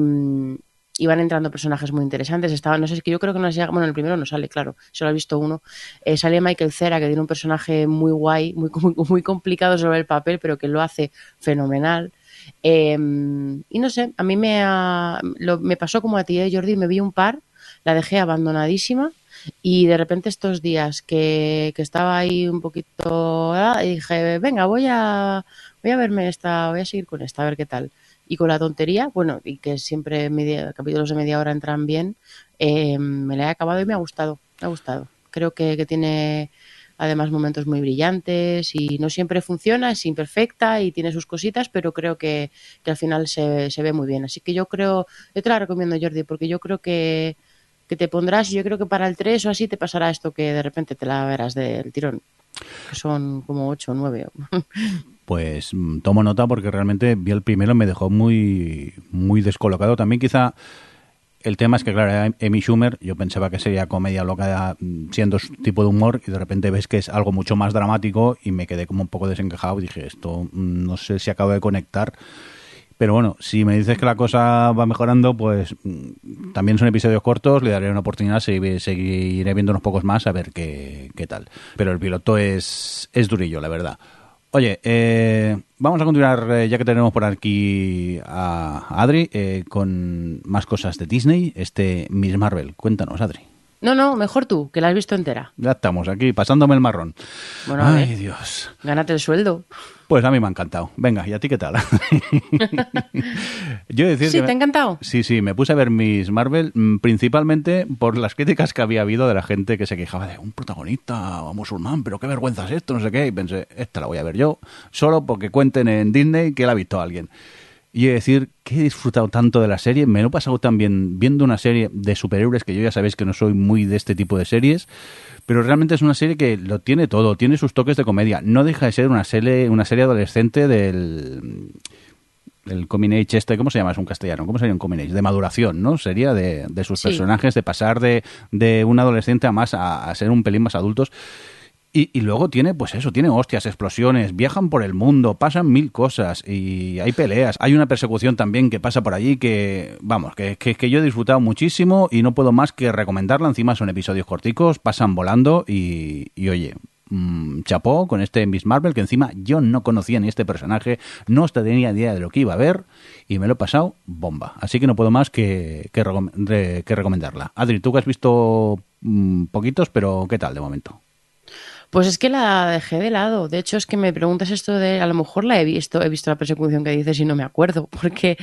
y van entrando personajes muy interesantes. Estaba, no sé, es que yo creo que no llega, bueno, el primero no sale, claro, solo he visto uno. Eh, sale Michael Cera, que tiene un personaje muy guay, muy, muy, complicado sobre el papel, pero que lo hace fenomenal. Eh, y no sé, a mí me, ha, lo, me pasó como a ti, ¿eh, Jordi, me vi un par, la dejé abandonadísima y de repente estos días que, que estaba ahí un poquito, y dije, venga, voy a, voy a verme esta, voy a seguir con esta, a ver qué tal. Y con la tontería, bueno, y que siempre media, capítulos de media hora entran bien, eh, me la he acabado y me ha gustado, me ha gustado. Creo que, tiene además momentos muy brillantes y no siempre funciona, es imperfecta y tiene sus cositas, pero creo que, que al final se, se, ve muy bien. Así que yo creo, yo te la recomiendo Jordi, porque yo creo que, que te pondrás, yo creo que para el 3 o así te pasará esto que de repente te la verás del tirón. Son como 8 o 9. Pues mm, tomo nota porque realmente vi el primero me dejó muy muy descolocado. También quizá el tema es que, claro, Amy Schumer, yo pensaba que sería comedia loca mm, siendo tipo de humor y de repente ves que es algo mucho más dramático y me quedé como un poco desencajado y dije, esto mm, no sé si acabo de conectar pero bueno, si me dices que la cosa va mejorando, pues también son episodios cortos, le daré una oportunidad, seguiré viendo unos pocos más a ver qué, qué tal. Pero el piloto es, es durillo, la verdad. Oye, eh, vamos a continuar, eh, ya que tenemos por aquí a Adri, eh, con más cosas de Disney, este Miss Marvel. Cuéntanos, Adri. No, no, mejor tú, que la has visto entera. Ya estamos aquí, pasándome el marrón. Bueno, Ay, ver, Dios. Gánate el sueldo. Pues a mí me ha encantado. Venga, ¿y a ti qué tal? Yo decir sí, que ¿te ha encantado? Sí, sí, me puse a ver mis Marvel mm, principalmente por las críticas que había habido de la gente que se quejaba de un protagonista musulmán, pero qué vergüenza es esto, no sé qué. Y pensé, esta la voy a ver yo, solo porque cuenten en Disney que la ha visto alguien. Y decir que he disfrutado tanto de la serie, me lo he pasado también viendo una serie de superhéroes, que yo ya sabéis que no soy muy de este tipo de series, pero realmente es una serie que lo tiene todo, tiene sus toques de comedia, no deja de ser una serie, una serie adolescente del el coming age este, ¿cómo se llama? Es un castellano, ¿cómo sería un coming age? De maduración, ¿no? Sería de, de sus Sí. personajes, de pasar de, de un adolescente a más, a, a ser un pelín más adultos. Y, y luego tiene, pues eso, tiene hostias, explosiones, viajan por el mundo, pasan mil cosas y hay peleas. Hay una persecución también que pasa por allí que, vamos, que, que, que yo he disfrutado muchísimo y no puedo más que recomendarla. Encima son episodios corticos, pasan volando y, y oye, mm, chapó con este Miss Marvel que encima yo no conocía ni este personaje, no tenía idea de lo que iba a ver y me lo he pasado bomba. Así que no puedo más que, que, que recomendarla. Adri, tú que has visto mm, poquitos, pero ¿qué tal de momento? Pues es que la dejé de lado. De hecho, es que me preguntas esto de, a lo mejor la he visto, he visto la persecución que dices y no me acuerdo, porque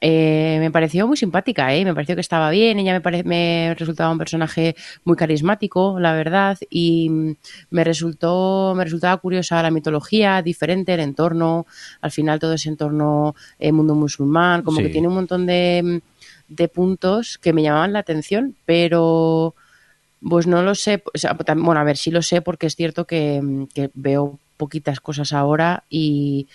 eh, me pareció muy simpática, ¿eh? me pareció que estaba bien, ella me, pare- me resultaba un personaje muy carismático, la verdad, y me resultó, me resultaba curiosa la mitología, diferente, el entorno, al final todo ese entorno eh, mundo musulmán, como Sí. que tiene un montón de, de puntos que me llamaban la atención, pero pues no lo sé, o sea, bueno, a ver, sí lo sé porque es cierto que, que veo poquitas cosas ahora y,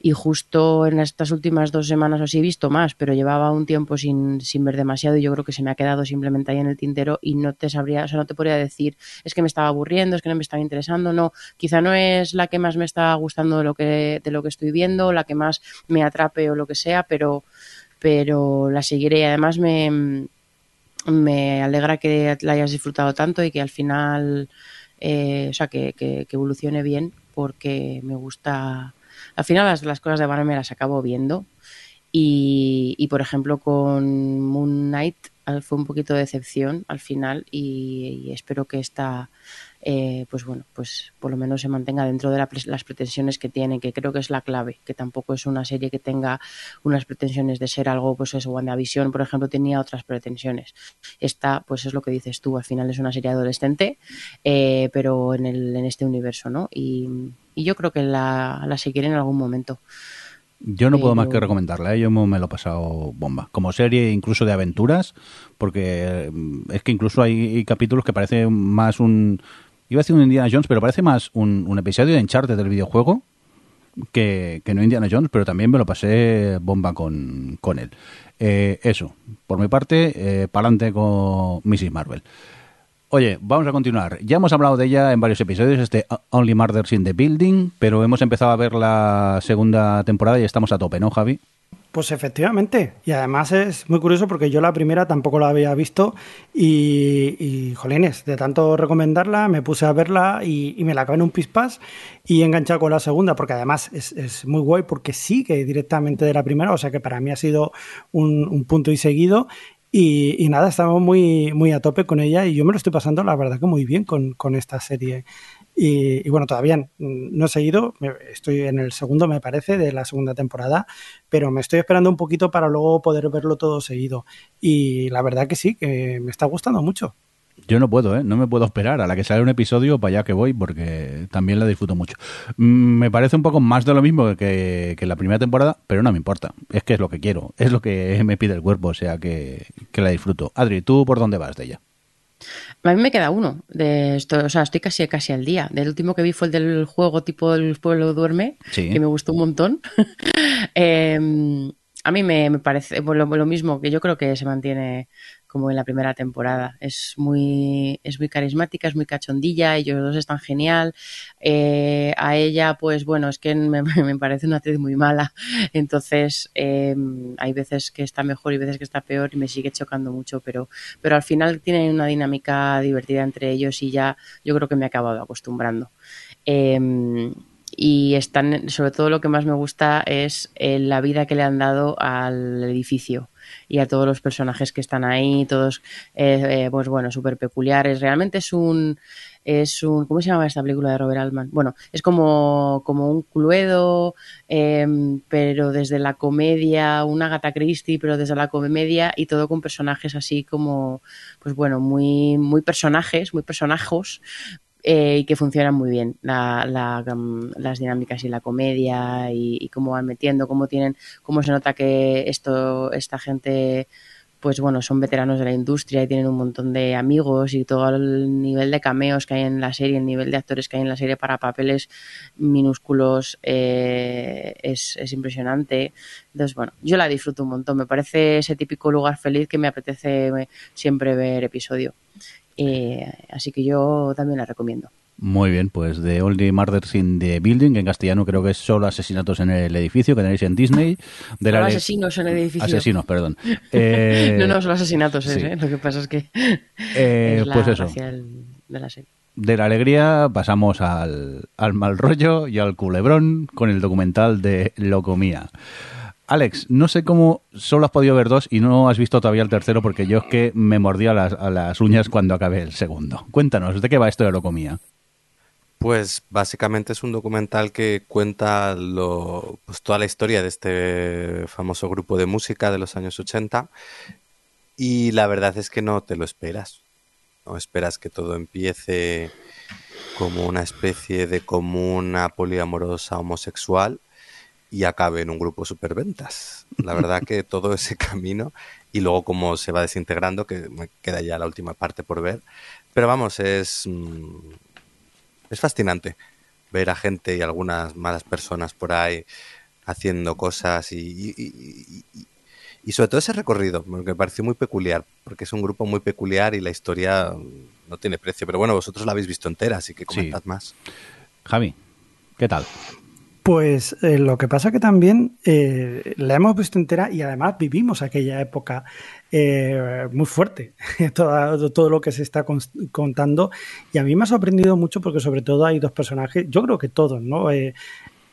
y justo en estas últimas dos semanas o así he visto más, pero llevaba un tiempo sin, sin ver demasiado y yo creo que se me ha quedado simplemente ahí en el tintero y no te sabría, o sea, no te podría decir, es que me estaba aburriendo, es que no me estaba interesando, no, quizá no es la que más me está gustando de lo que, de lo que estoy viendo, la que más me atrape o lo que sea, pero, pero la seguiré y además me, me alegra que la hayas disfrutado tanto y que al final, eh, o sea, que, que- evolucione bien, porque me gusta. Al final, las, las cosas de Banner me las acabo viendo. Y, y, por ejemplo, con Moon Knight fue un poquito de decepción al final. Y, y espero que esta, eh, pues bueno, pues por lo menos se mantenga dentro de la las pretensiones que tiene, que creo que es la clave, que tampoco es una serie que tenga unas pretensiones de ser algo, pues eso, WandaVision, por ejemplo, tenía otras pretensiones. Esta, pues es lo que dices tú, al final es una serie adolescente, eh, pero en, el, en este universo, ¿no? Y, y yo creo que la, la seguiré en algún momento. Yo no puedo más que recomendarla, ¿eh? yo me lo he pasado bomba. Como serie incluso de aventuras, porque mm, es que incluso hay capítulos que parece más un Iba a decir un Indiana Jones, pero parece más un, episodio de Uncharted del videojuego que, que no Indiana Jones, pero también me lo pasé bomba con, con él. Eh, eso, por mi parte, eh, para adelante con Mrs. Marvel. Oye, vamos a continuar. Ya hemos hablado de ella en varios episodios, este Only Murders in the Building, pero hemos empezado a ver la segunda temporada y estamos a tope, ¿no, Javi? Pues efectivamente, y además es muy curioso porque yo la primera tampoco la había visto y, y jolines, de tanto recomendarla me puse a verla y, me la acabé en un pispas y enganchado con la segunda porque además es, muy guay porque sigue directamente de la primera, o sea que para mí ha sido un, un punto y seguido y, y, nada, estamos muy, muy a tope con ella y yo me lo estoy pasando la verdad que muy bien con, con esta serie. Y, y, bueno, todavía no he seguido, estoy en el segundo, me parece, de la segunda temporada, pero me estoy esperando un poquito para luego poder verlo todo seguido. Y la verdad que sí, que me está gustando mucho. Yo no puedo, ¿eh? No me puedo esperar a la que sale un episodio para allá que voy porque también la disfruto mucho. Me parece un poco más de lo mismo que, que la primera temporada, pero no me importa. Es que es lo que quiero, es lo que me pide el cuerpo, o sea que, que la disfruto. Adri, ¿tú por dónde vas de ella? A mí me queda uno de esto, o sea, estoy casi casi al día. Del último que vi fue el del juego tipo El pueblo duerme, Sí. que me gustó un montón. eh, a mí me, me parece lo, lo, mismo, que yo creo que se mantiene como en la primera temporada. Es muy, es muy carismática, es muy cachondilla, ellos dos están genial. Eh, a ella, pues bueno, es que me, parece una actriz muy mala. Entonces, eh, hay veces que está mejor y veces que está peor y me sigue chocando mucho, pero, pero al final tienen una dinámica divertida entre ellos y ya yo creo que me he acabado acostumbrando. Eh, y están, sobre todo lo que más me gusta es eh, la vida que le han dado al edificio y a todos los personajes que están ahí, todos, eh, eh, pues bueno, súper peculiares. Realmente es un, es un, ¿cómo se llama esta película de Robert Altman? Bueno, es como, como un Cluedo, eh, pero desde la comedia, una Gata Christie, pero desde la comedia y todo con personajes así como, pues bueno, muy, muy personajes, muy personajos, eh, y que funcionan muy bien la, la, um, las dinámicas y la comedia y, y, cómo van metiendo, cómo tienen, cómo se nota que esto, esta gente pues bueno, son veteranos de la industria y tienen un montón de amigos y todo el nivel de cameos que hay en la serie, el nivel de actores que hay en la serie para papeles minúsculos eh, es, es, impresionante. Entonces, bueno, yo la disfruto un montón. Me parece ese típico lugar feliz que me apetece siempre ver episodio. Eh, así que yo también la recomiendo. Muy bien, pues The Only Murders in the Building, que en castellano creo que es solo asesinatos en el edificio, que tenéis en Disney. De la asesinos en el edificio. Asesinos, perdón. Eh, no, no, son asesinatos, sí. ¿eh? lo que pasa es que eh, es la pues eso. de la serie. De la alegría pasamos al, al mal rollo y al culebrón con el documental de Locomía. Alex, no sé cómo solo has podido ver dos y no has visto todavía el tercero porque yo es que me mordía las, a las uñas cuando acabé el segundo. Cuéntanos, ¿de qué va esto de Locomía? Pues básicamente es un documental que cuenta lo, pues toda la historia de este famoso grupo de música de los años 80 y la verdad es que no te lo esperas. No esperas que todo empiece como una especie de comuna poliamorosa homosexual y acabe en un grupo superventas. La verdad que todo ese camino y luego cómo se va desintegrando, que me queda ya la última parte por ver. Pero vamos, es, es fascinante ver a gente y algunas malas personas por ahí haciendo cosas y, y, y, y, sobre todo ese recorrido, que me pareció muy peculiar, porque es un grupo muy peculiar y la historia no tiene precio. Pero bueno, vosotros la habéis visto entera, así que comentad sí. más. Javi, ¿qué tal? Pues eh, lo que pasa que también eh, la hemos visto entera y además vivimos aquella época eh, muy fuerte, todo, todo, lo que se está con, contando. Y a mí me ha sorprendido mucho porque sobre todo hay dos personajes, yo creo que todos, ¿no?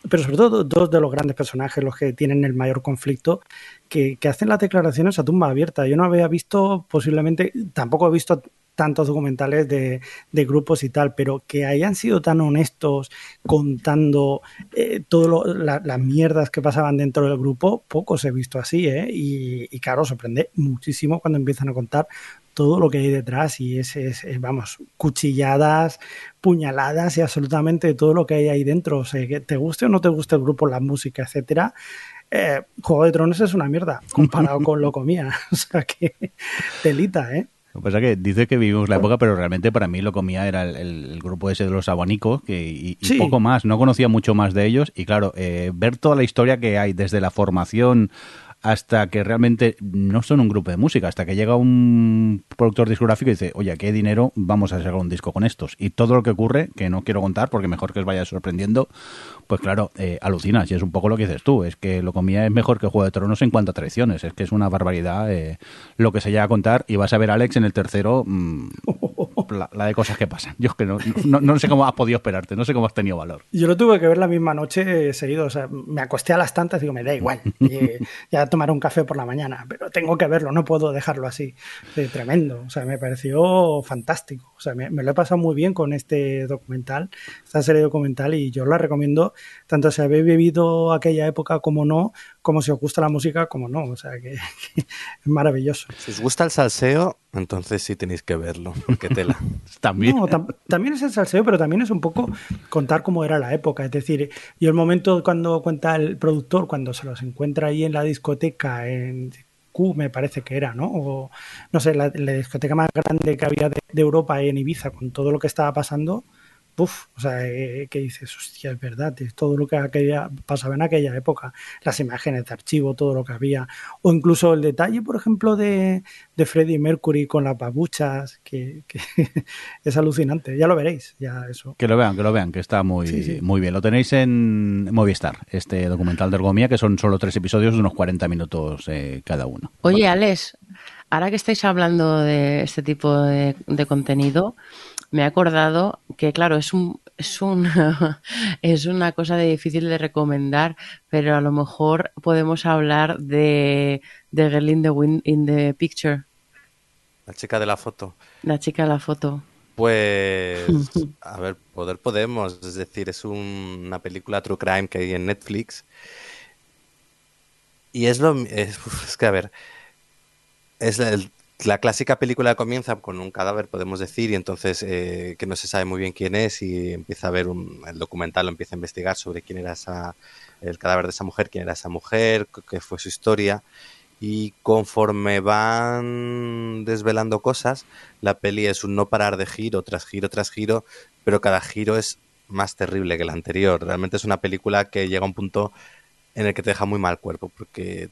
Pero sobre todo dos de los grandes personajes, los que tienen el mayor conflicto, que, que hacen las declaraciones a tumba abierta. Yo no había visto posiblemente, tampoco he visto tantos documentales de, de, grupos y tal, pero que hayan sido tan honestos contando eh, todas la, las mierdas que pasaban dentro del grupo, pocos he visto así, ¿eh? Y, claro, sorprende muchísimo cuando empiezan a contar todo lo que hay detrás y es, es, vamos, cuchilladas, puñaladas y absolutamente todo lo que hay ahí dentro. O sea, que te guste o no te guste el grupo, la música, etcétera. Eh, Juego de Tronos es una mierda comparado con lo comía. O sea que telita, ¿eh? Lo que pasa es que dice que vivimos la época, pero realmente para mí lo comía era el, el grupo ese de los abanicos que, y, y Sí. poco más. No conocía mucho más de ellos. Y claro, eh, ver toda la historia que hay desde la formación hasta que realmente no son un grupo de música, hasta que llega un productor discográfico y dice, oye, ¿qué dinero vamos a sacar un disco con estos? Y todo lo que ocurre, que no quiero contar porque mejor que os vaya sorprendiendo, pues claro, eh, alucinas. Y es un poco lo que dices tú, es que lo comía es mejor que Juego de Tronos en cuanto a traiciones, es que es una barbaridad eh, lo que se llega a contar y vas a ver a Alex en el tercero mm, la, la de cosas que pasan. Yo es que no, no, no sé cómo has podido esperarte, no sé cómo has tenido valor. Yo lo tuve que ver la misma noche eh, seguido. O sea, me acosté a las tantas y digo, me da igual. Y ya tomar un café por la mañana, pero tengo que verlo, no puedo dejarlo así. Eh, tremendo. O sea, me pareció fantástico. O sea, me, me lo he pasado muy bien con este documental, esta serie documental, y yo la recomiendo tanto si habéis vivido aquella época como no, como si os gusta la música como no. O sea, que, que es maravilloso. Si os gusta el salseo, entonces sí tenéis que verlo, porque tela. También. No, tam- también es el salseo, pero también es un poco contar cómo era la época. Es decir, y el momento cuando cuenta el productor, cuando se los encuentra ahí en la discoteca, en Q me parece que era, ¿no? O no sé, la, la discoteca más grande que había de, de Europa en Ibiza, con todo lo que estaba pasando. Puf, o sea, eh, que dices, hostia, es verdad, es todo lo que aquella, pasaba en aquella época, las imágenes de archivo, todo lo que había, o incluso el detalle, por ejemplo, de, de Freddie Mercury con las babuchas, que, que es alucinante, ya lo veréis, ya eso. Que lo vean, que lo vean, que está muy, Sí, sí. muy bien. Lo tenéis en Movistar, este documental de Ergomía, que son solo tres episodios de unos 40 minutos eh, cada uno. Oye, Alex, ahora que estáis hablando de este tipo de, de contenido, me he acordado que, claro, es un es un es una cosa de difícil de recomendar, pero a lo mejor podemos hablar de, de Girl in the, Win- in the Picture, La chica de la foto. la chica de la foto. Pues, a ver, poder podemos. Es decir, es un- una película true crime que hay en Netflix. Y es lo. Es, es que, a ver. Es el- la clásica película comienza con un cadáver, podemos decir, y entonces eh, que no se sabe muy bien quién es, y empieza a ver un, el documental, lo empieza a investigar sobre quién era esa, el cadáver de esa mujer, quién era esa mujer, qué fue su historia. Y conforme van desvelando cosas, la peli es un no parar de giro tras giro tras giro, pero cada giro es más terrible que el anterior. Realmente es una película que llega a un punto en el que te deja muy mal cuerpo, porque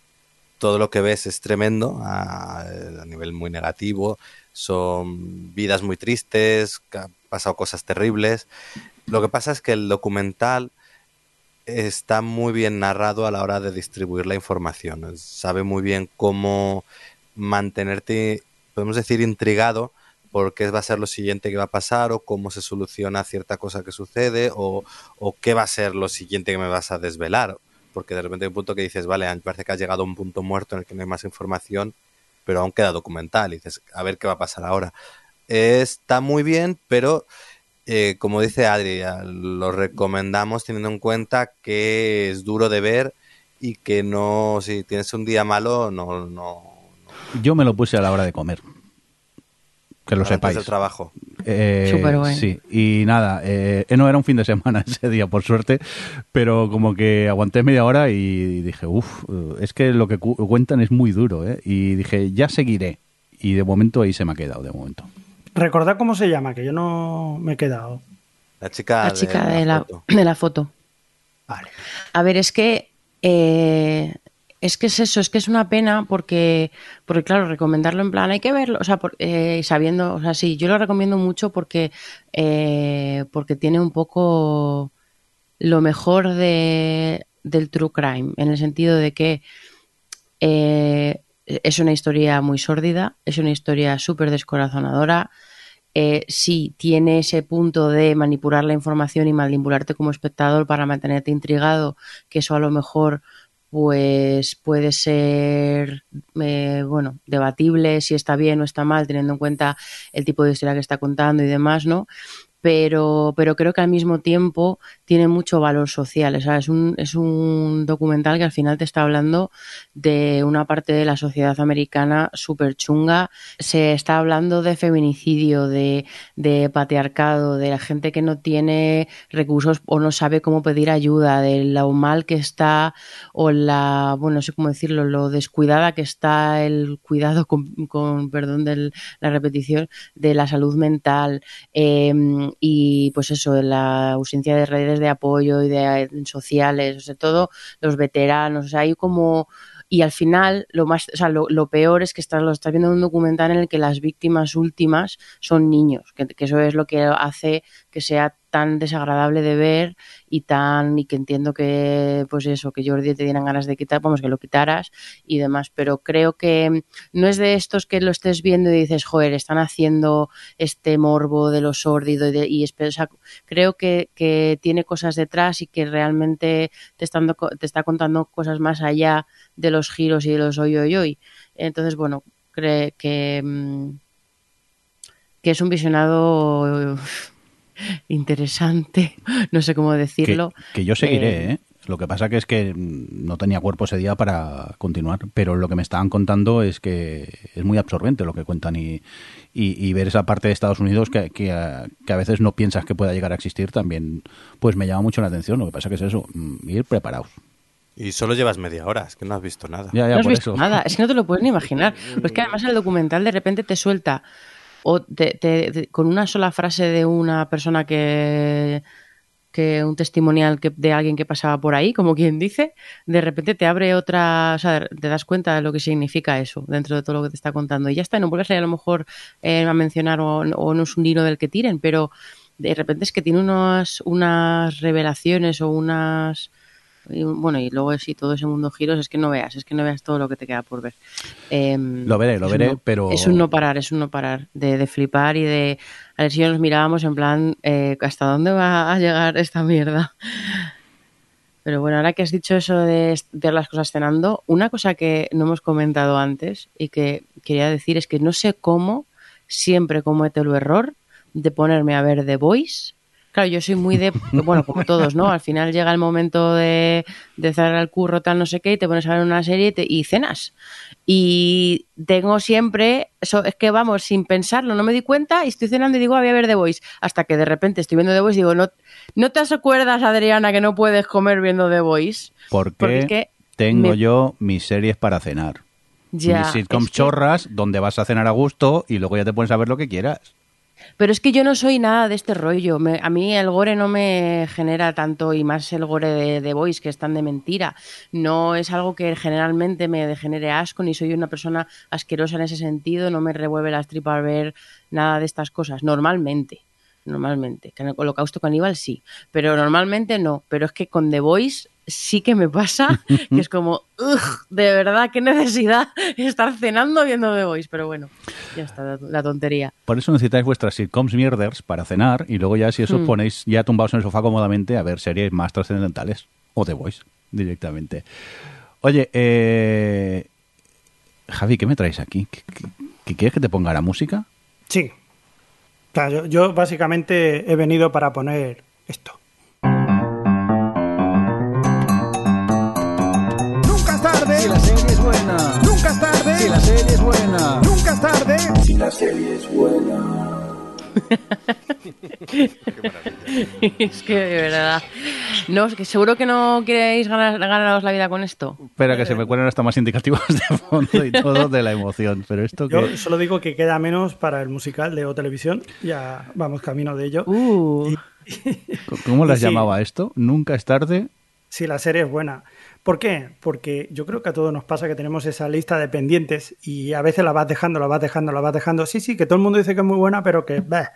todo lo que ves es tremendo a, a nivel muy negativo. Son vidas muy tristes, han pasado cosas terribles. Lo que pasa es que el documental está muy bien narrado a la hora de distribuir la información. Sabe muy bien cómo mantenerte, podemos decir, intrigado por qué va a ser lo siguiente que va a pasar o cómo se soluciona cierta cosa que sucede o, o qué va a ser lo siguiente que me vas a desvelar. Porque de repente hay un punto que dices, vale, parece que has llegado a un punto muerto en el que no hay más información, pero aún queda documental y dices, a ver qué va a pasar ahora. Está muy bien, pero eh, como dice Adri, lo recomendamos teniendo en cuenta que es duro de ver y que no, si tienes un día malo, no, no, Yo me lo puse a la hora de comer. Que lo antes sepáis. del trabajo. Eh, Superguay. Sí, y nada, eh, no era un fin de semana ese día, por suerte, pero como que aguanté media hora y dije, uff, es que lo que cu- cuentan es muy duro, ¿eh? Y dije, ya seguiré. Y de momento ahí se me ha quedado, de momento. Recordad cómo se llama, que yo no me he quedado. La chica, La chica de la, foto. de la foto. Vale. A ver, es que eh, es que es eso, es que es una pena porque, porque claro, recomendarlo en plan, hay que verlo, o sea, eh, sabiendo, o sea, sí, yo lo recomiendo mucho porque, eh, porque tiene un poco lo mejor de, del true crime, en el sentido de que eh, es una historia muy sórdida, es una historia súper descorazonadora. Eh, sí, tiene ese punto de manipular la información y manipularte como espectador para mantenerte intrigado, que eso a lo mejor pues puede ser eh, bueno debatible si está bien o está mal teniendo en cuenta el tipo de historia que está contando y demás no pero, pero creo que al mismo tiempo tiene mucho valor social. O sea, es un, es un documental que al final te está hablando de una parte de la sociedad americana súper chunga. Se está hablando de feminicidio, de, de patriarcado, de la gente que no tiene recursos o no sabe cómo pedir ayuda, de lo mal que está o la, bueno, no sé cómo decirlo, lo descuidada que está el cuidado, con, con perdón de la repetición, de la salud mental eh, y pues eso, la ausencia de redes de apoyo y de sociales, o sea, todo los veteranos, o sea, hay como y al final lo más o sea, lo, peor es que estás lo estás viendo en un documental en el que las víctimas últimas son niños que, eso es lo que hace que sea tan desagradable de ver y tan y que entiendo que pues eso que Jordi te dieran ganas de quitar vamos que lo quitaras y demás. Pero creo que no es de estos que lo estés viendo y dices joder están haciendo este morbo de lo sórdido y, de, creo que, que tiene cosas detrás y que realmente te, están, te está contando cosas más allá de los giros y de los hoy hoy hoy entonces bueno creo que que es un visionado interesante, no sé cómo decirlo. Que, que yo seguiré, eh, ¿eh? Lo que pasa que es que no tenía cuerpo ese día para continuar, pero lo que me estaban contando es que es muy absorbente lo que cuentan y, y, y ver esa parte de Estados Unidos que, que, a, que, a, veces no piensas que pueda llegar a existir también, pues me llama mucho la atención. Lo que pasa que es eso, mm, ir preparados. Y solo llevas media hora, es que no has visto nada. Ya, ya, no has por visto eso. nada, es que no te lo puedes ni imaginar. Pues que además el documental de repente te suelta o te, te, con una sola frase de una persona que que un testimonial que, de alguien que pasaba por ahí, como quien dice, de repente te abre otra, o sea, te das cuenta de lo que significa eso dentro de todo lo que te está contando. Y ya está, no vuelves a, a lo mejor eh, a mencionar o, o, no es un hilo del que tiren, pero de repente es que tiene unas, unas revelaciones o unas y, bueno, y luego si todo ese mundo giros es que no veas, es que no veas todo lo que te queda por ver. Eh, lo veré, lo veré, no, pero... Es un no parar, es un no parar de, de, flipar y de... A ver si nos mirábamos en plan, eh, ¿hasta dónde va a llegar esta mierda? Pero bueno, ahora que has dicho eso de ver las cosas cenando, una cosa que no hemos comentado antes y que quería decir es que no sé cómo siempre cometo el error de ponerme a ver The Voice Claro, yo soy muy de, bueno, como todos, ¿no? Al final llega el momento de, de cerrar el curro, tal, no sé qué, y te pones a ver una serie y, te, y cenas. Y tengo siempre, eso, es que vamos, sin pensarlo, no me di cuenta y estoy cenando y digo, ah, voy a ver The Voice. Hasta que de repente estoy viendo The Voice y digo, no, ¿no te acuerdas, Adriana, que no puedes comer viendo The Voice? Porque, Porque es que tengo me... yo mis series para cenar. Ya, mis sitcoms es que... chorras, donde vas a cenar a gusto y luego ya te pones a ver lo que quieras. Pero es que yo no soy nada de este rollo. A mí el gore no me genera tanto, y más el gore de, de Boys, que es tan de mentira. No es algo que generalmente me genere asco, ni soy una persona asquerosa en ese sentido, no me revuelve las tripas ver nada de estas cosas. Normalmente. Normalmente. Holocausto Caníbal sí. Pero normalmente no. Pero es que con The Voice sí que me pasa, que es como, de verdad, qué necesidad estar cenando viendo The Voice, pero bueno, ya está la tontería. Por eso necesitáis vuestras sitcoms mierders para cenar y luego ya si eso Hmm. mm. ponéis ya tumbados en el sofá cómodamente a ver series más trascendentales o The Voice directamente. Oye, eh... Javi, ¿qué me traes aquí? ¿Qué, qué, qué quieres que te ponga la música? Sí. O sea, yo, yo básicamente he venido para poner esto. Si la serie es buena. Nunca es tarde. Si la serie es buena. Nunca es tarde. Si la serie es buena. es que de verdad. No, es que seguro que no queréis ganar, ganaros la vida con esto. Espera, que se me cuelen hasta más indicativos de fondo y todo de la emoción. Pero esto Yo que... solo digo que queda menos para el musical de O Televisión. Ya vamos camino de ello. Uh. ¿Cómo las sí. llamaba esto? Nunca es tarde. Si la serie es buena. ¿Por qué? Porque yo creo que a todos nos pasa que tenemos esa lista de pendientes y a veces la vas dejando, la vas dejando, la vas dejando. Sí, sí, que todo el mundo dice que es muy buena, pero que bah,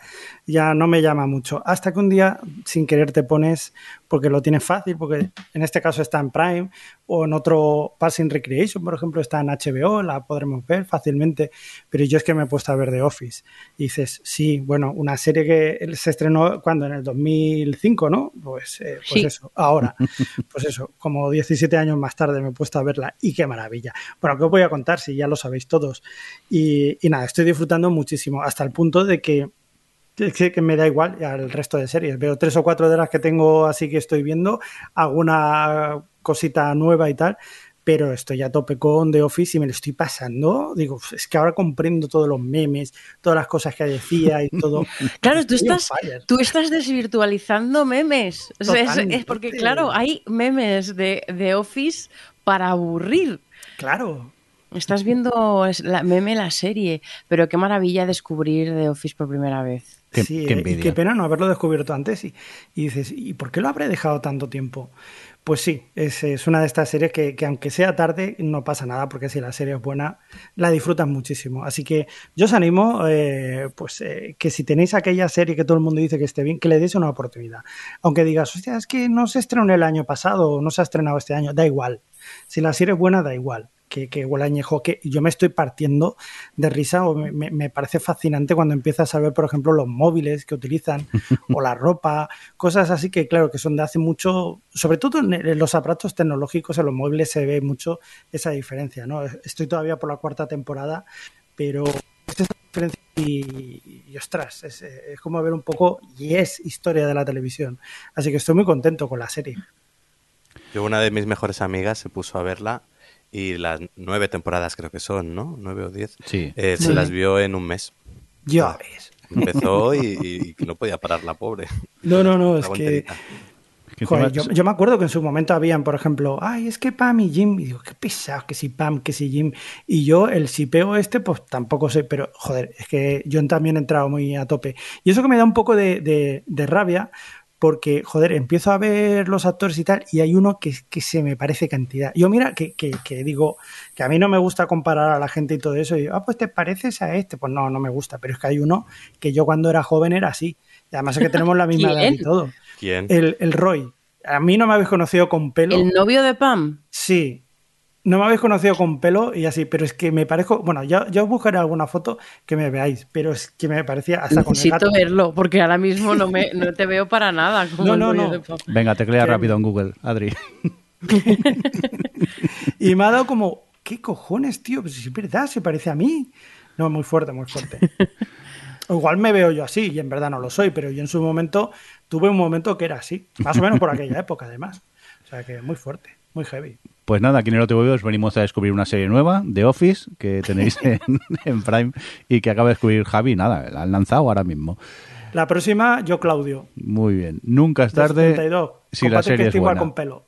ya no me llama mucho. Hasta que un día, sin querer, te pones porque lo tienes fácil, porque en este caso está en Prime o en otro Passing Recreation, por ejemplo, está en HBO, la podremos ver fácilmente. Pero yo es que me he puesto a ver The Office. Y dices, sí, bueno, una serie que se estrenó cuando en el 2005, ¿no? Pues, eh, pues sí. eso, ahora. Pues eso, como 17 años más tarde me he puesto a verla y qué maravilla. Bueno, ¿qué os voy a contar si ya lo sabéis todos? Y, y nada, estoy disfrutando muchísimo, hasta el punto de que Es que, me da igual al resto de series. Veo tres o cuatro de las que tengo así que estoy viendo, alguna cosita nueva y tal, pero estoy a tope con The Office y me lo estoy pasando. Digo, es que ahora comprendo todos los memes, todas las cosas que decía y todo. Claro, tú estás, tú estás desvirtualizando memes. O sea, es- porque, claro, hay memes de, de Office para aburrir. Claro. Estás viendo es la meme la serie, pero qué maravilla descubrir The Office por primera vez. Qué- sí, qué eh, y qué pena no haberlo descubierto antes. Y, y dices, ¿y por qué lo habré dejado tanto tiempo? Pues sí, es, es una de estas series que, que aunque sea tarde, no pasa nada, porque si la serie es buena, la disfrutan muchísimo. Así que yo os animo, eh, pues eh, que si tenéis aquella serie que todo el mundo dice que esté bien, que le deis una oportunidad. Aunque digas, hostia, es que no se estrenó el año pasado o no se ha estrenado este año, da igual. Si la serie es buena, da igual. Que, que huele a añejo, que yo me estoy partiendo de risa o me, me- parece fascinante cuando empiezas a ver, por ejemplo, los móviles que utilizan o la ropa, cosas así que, claro, que son de hace mucho, sobre todo en, en los aparatos tecnológicos, en los móviles se ve mucho esa diferencia, ¿no? Estoy todavía por la cuarta temporada, pero esta es la diferencia y, y, ostras, es, es como ver un poco, y es historia de la televisión. Así que estoy muy contento con la serie. Yo, una de mis mejores amigas se puso a verla y las nueve temporadas creo que son, ¿no? Nueve o diez. Sí. Eh, se las vio en un mes. Ya ves. Empezó y, y- no podía parar la pobre. No, no, no, es que... Joder, yo, yo me acuerdo que en su momento habían, por ejemplo, ay, es que Pam y Jim, y digo, qué pesado, que si Pam, que si Jim, y yo el sipeo este, pues tampoco sé, pero joder, es que yo también he entrado muy a tope. Y eso que me da un poco de, de- de rabia, porque, joder, empiezo a ver los actores y tal, y hay uno que, que se me parece cantidad. Yo mira, que, que, que digo, que a mí no me gusta comparar a la gente y todo eso, y digo, ah, pues te pareces a este, pues no, no me gusta, pero es que hay uno que yo cuando era joven era así, y además es que tenemos la misma edad y todo. ¿Quién? El, el Roy. A mí no me habéis conocido con pelo. ¿El novio de Pam? Sí. No me habéis conocido con pelo y así, pero es que me parezco. Bueno, yo, yo os buscaré alguna foto que me veáis, pero es que me parecía hasta con el Necesito gato. verlo, porque ahora mismo no, me, no te veo para nada. Como No, el no, no. Venga, teclea Que- rápido en Google, Adri. Y me ha dado como, ¿qué cojones, tío? Pues si es verdad, se parece a mí. No, muy fuerte, muy fuerte. O igual me veo yo así y en verdad no lo soy, pero yo en su momento tuve un momento que era así. Más o menos por aquella época, además. O sea que muy fuerte, muy heavy. Pues nada, aquí en el otro os venimos a descubrir una serie nueva, The Office, que tenéis en, en Prime y que acaba de descubrir Javi. Nada, la han lanzado ahora mismo. La próxima, yo, Claudio. Muy bien. Nunca es tarde 72. si la Comparte que serie es buena. con pelo.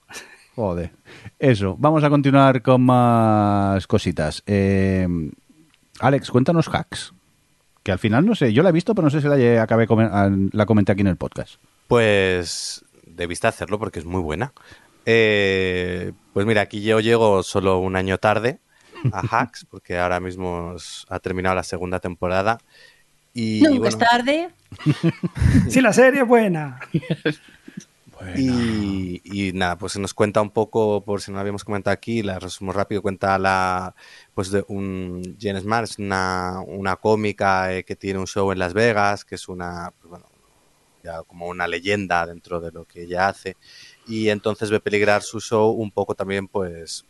Joder. Eso, vamos a continuar con más cositas. Eh, Alex, cuéntanos hacks. Que al final no sé, yo la he visto, pero no sé si la acabé la comenté aquí en el podcast. Pues debiste hacerlo porque es muy buena. Eh, pues mira, aquí yo llego solo un año tarde a Hacks, porque ahora mismo ha terminado la segunda temporada. Y, Nunca bueno, es tarde. Si la serie es buena. Y, y nada, pues se nos cuenta un poco, por si no lo habíamos comentado aquí, la resumo rápido, cuenta la, pues de un Jen Smart, es una, una cómica eh, que tiene un show en Las Vegas, que es una, pues bueno, ya como una leyenda dentro de lo que ella hace, y entonces ve peligrar su show un poco también, pues,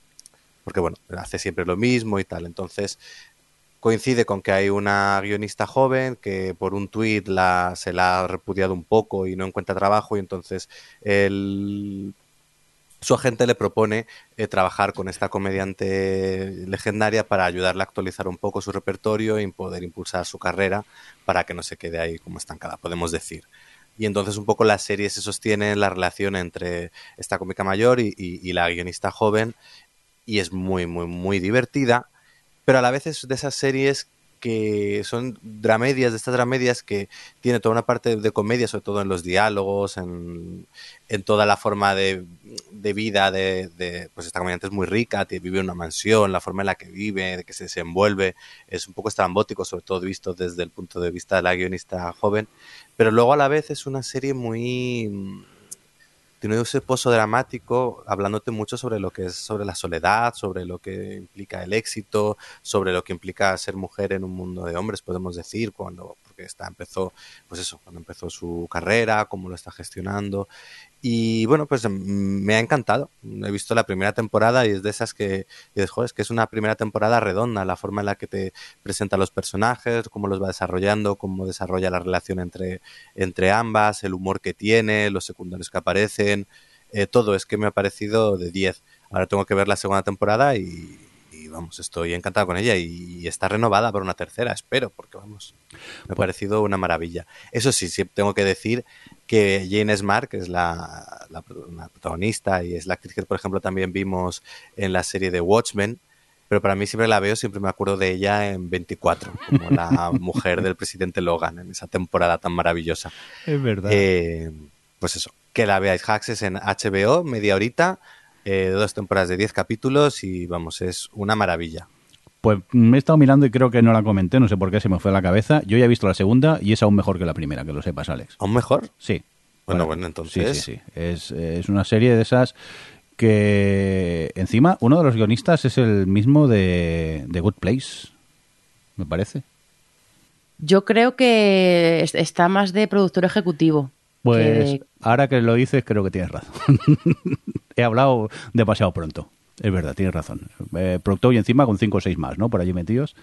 porque bueno, hace siempre lo mismo y tal, entonces coincide con que hay una guionista joven que por un tuit la, se la ha repudiado un poco y no encuentra trabajo y entonces el, su agente le propone eh, trabajar con esta comediante legendaria para ayudarle a actualizar un poco su repertorio y poder impulsar su carrera para que no se quede ahí como estancada, podemos decir. Y entonces un poco la serie se sostiene en la relación entre esta cómica mayor y, y- y la guionista joven y es muy, muy, muy divertida pero a la vez es de esas series que son dramedias, de estas dramedias que tiene toda una parte de comedia, sobre todo en los diálogos, en, en toda la forma de, de vida de, pues esta comediante es muy rica, vive en una mansión, la forma en la que vive, de que se desenvuelve, es un poco estrambótico, sobre todo visto desde el punto de vista de la guionista joven, pero luego a la vez es una serie muy tiene ese pozo dramático hablándote mucho sobre lo que es sobre la soledad, sobre lo que implica el éxito, sobre lo que implica ser mujer en un mundo de hombres, podemos decir, cuando porque está, empezó, pues eso, cuando empezó su carrera, cómo lo está gestionando. Y bueno, pues mm, me ha encantado. He visto la primera temporada y es de esas que, dices, joder, es que es una primera temporada redonda, la forma en la que te presenta los personajes, cómo los va desarrollando, cómo desarrolla la relación entre, entre ambas, el humor que tiene, los secundarios que aparecen, eh, todo es que me ha parecido de 10. Ahora tengo que ver la segunda temporada y, y vamos, estoy encantado con ella y, está renovada por una tercera, espero, porque vamos, me ha parecido una maravilla. Eso sí, sí tengo que decir que Jane Smart, que es la, la, la protagonista y es la actriz que, por ejemplo, también vimos en la serie de Watchmen, pero para mí siempre la veo, siempre me acuerdo de ella en 24, como la mujer del presidente Logan, en esa temporada tan maravillosa. Es verdad. Eh, pues eso, que la veáis. Hacks es en HBO, media horita, eh, dos temporadas de 10 capítulos y vamos, es una maravilla. Pues me he estado mirando y creo que no la comenté, no sé por qué se me fue a la cabeza. Yo ya he visto la segunda y es aún mejor que la primera, que lo sepas, Alex. ¿Aún mejor? Sí. Bueno, bueno, entonces. Sí, sí, sí. Es, es una serie de esas que encima uno de los guionistas es el mismo de, de Good Place, me parece. Yo creo que es- está más de productor ejecutivo. Pues que- ahora que lo dices creo que tienes razón. He hablado demasiado pronto. Es verdad, tienes razón. Eh, productor y encima con cinco o seis más, ¿no? Por allí metidos.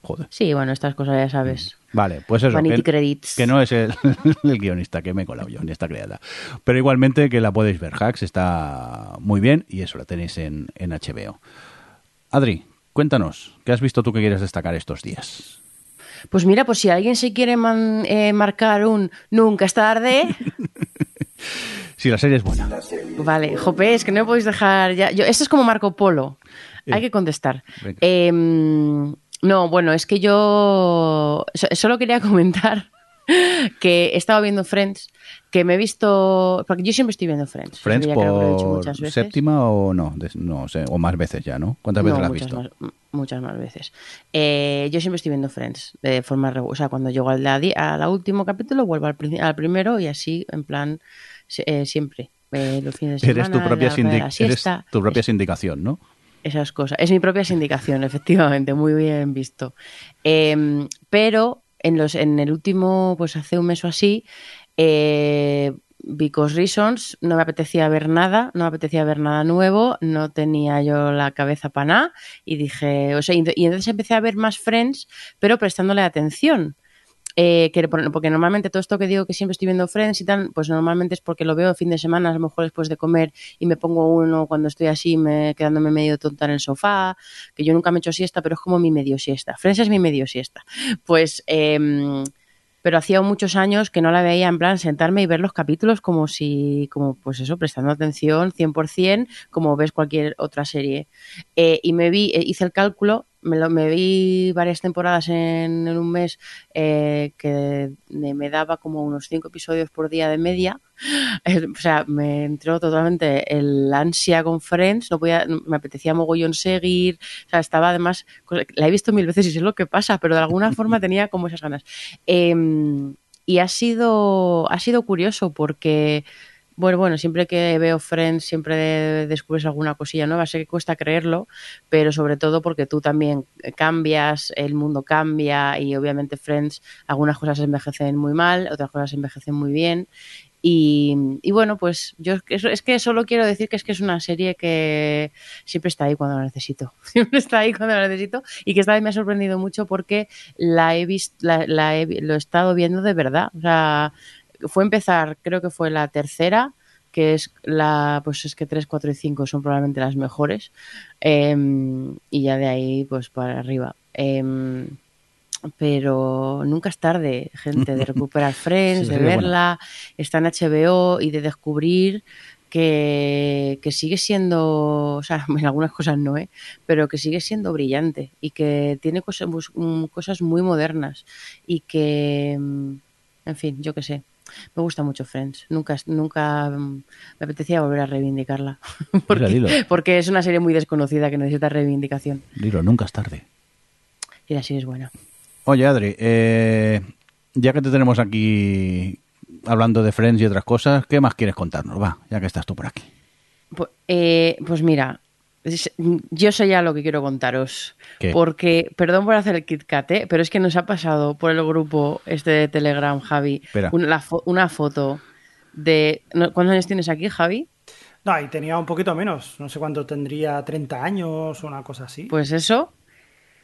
Joder. Sí, bueno, estas cosas ya sabes. Vale, pues eso. Vanity que, credits. que no es el, el guionista, que me he colado yo, ni está creada. Pero igualmente que la podéis ver. Hacks está muy bien y eso la tenéis en, en HBO. Adri, cuéntanos, ¿qué has visto tú que quieres destacar estos días? Pues mira, pues si alguien se quiere man- eh, marcar un nunca es tarde, Si la serie es buena. vale, jope, es que no me podéis dejar ya. Yo, esto es como Marco Polo. Hay que contestar. Em, no, bueno, es que yo so- solo quería comentar que he estado viendo Friends, que me he visto. Porque yo siempre estoy viendo Friends. ¿Friends Ya que lo he dicho por séptima o no? No sé, o más veces ya, ¿no? ¿Cuántas veces No, la has visto? Más, muchas más veces. Eh, yo siempre estoy viendo Friends de forma regular. O sea, cuando llego al, al último capítulo, vuelvo al, primero y así, en plan, eh, siempre. Eh, los fines de semana, Eres tu propia, la eres tu propia es- sindicación, ¿no? esas cosas. Es mi propia sindicación, efectivamente, muy bien visto. Eh, pero en, los, en el último, pues hace un mes o así, eh, Because Reasons, no me apetecía ver nada, no me apetecía ver nada nuevo, no tenía yo la cabeza para nada y dije, o sea, y y entonces empecé a ver más Friends, pero prestándole atención. Eh, que por- porque normalmente todo esto que digo que siempre estoy viendo Friends y tal, pues normalmente es porque lo veo el fin de semana, a lo mejor después de comer y me pongo uno cuando estoy así, me, quedándome medio tonta en el sofá, que yo nunca me echo siesta, pero es como mi medio siesta. Friends es mi medio siesta. Pues, em, pero hacía muchos años que no la veía en plan sentarme y ver los capítulos como si, como pues eso, prestando atención 100%, como ves cualquier otra serie. Eh, y me vi, eh, hice el cálculo, me, lo, me vi varias temporadas en, en un mes eh, que me, me daba como unos cinco episodios por día de media. O sea, me entró totalmente el ansia con Friends, no podía, me apetecía mogollón seguir, o sea, estaba además, la he visto mil veces y sé lo que pasa, pero de alguna forma tenía como esas ganas. Eh, y ha sido, ha sido curioso porque bueno, bueno, siempre que veo Friends siempre descubres alguna cosilla nueva, sé que cuesta creerlo, pero sobre todo porque tú también cambias, el mundo cambia y obviamente Friends, algunas cosas envejecen muy mal, otras cosas envejecen muy bien. Y, bueno, pues yo es que, es que solo quiero decir que es que es una serie que siempre está ahí cuando la necesito, siempre está ahí cuando la necesito y que esta vez me ha sorprendido mucho porque la he visto, la, la he, lo he estado viendo de verdad, o sea, fue empezar, creo que fue la tercera, que es la, pues es que 3, 4 y 5 son probablemente las mejores, eh, y ya de ahí pues para arriba. Eh, pero nunca es tarde, gente, de recuperar Friends, Sí, de verla, está en HBO y de descubrir que, que, sigue siendo, o sea, en algunas cosas no, ¿eh? pero que sigue siendo brillante y que tiene cosas, cosas muy modernas y que, en fin, yo qué sé, me gusta mucho Friends. Nunca, nunca me apetecía volver a reivindicarla. porque, Dilo, dilo. porque, es una serie muy desconocida que necesita reivindicación. Dilo, nunca es tarde. Y la serie es buena. Oye, Adri, eh, ya que te tenemos aquí hablando de Friends y otras cosas, ¿qué más quieres contarnos? Va, ya que estás tú por aquí. Pues, eh, pues mira, Yo sé ya lo que quiero contaros. ¿Qué? Porque, perdón por hacer el Kit Kat, ¿eh? pero es que nos ha pasado por el grupo este de Telegram, Javi, una, la fo- una foto de... ¿Cuántos años tienes aquí, Javi? No, y tenía un poquito menos. No sé cuánto tendría, 30 años o una cosa así. Pues eso.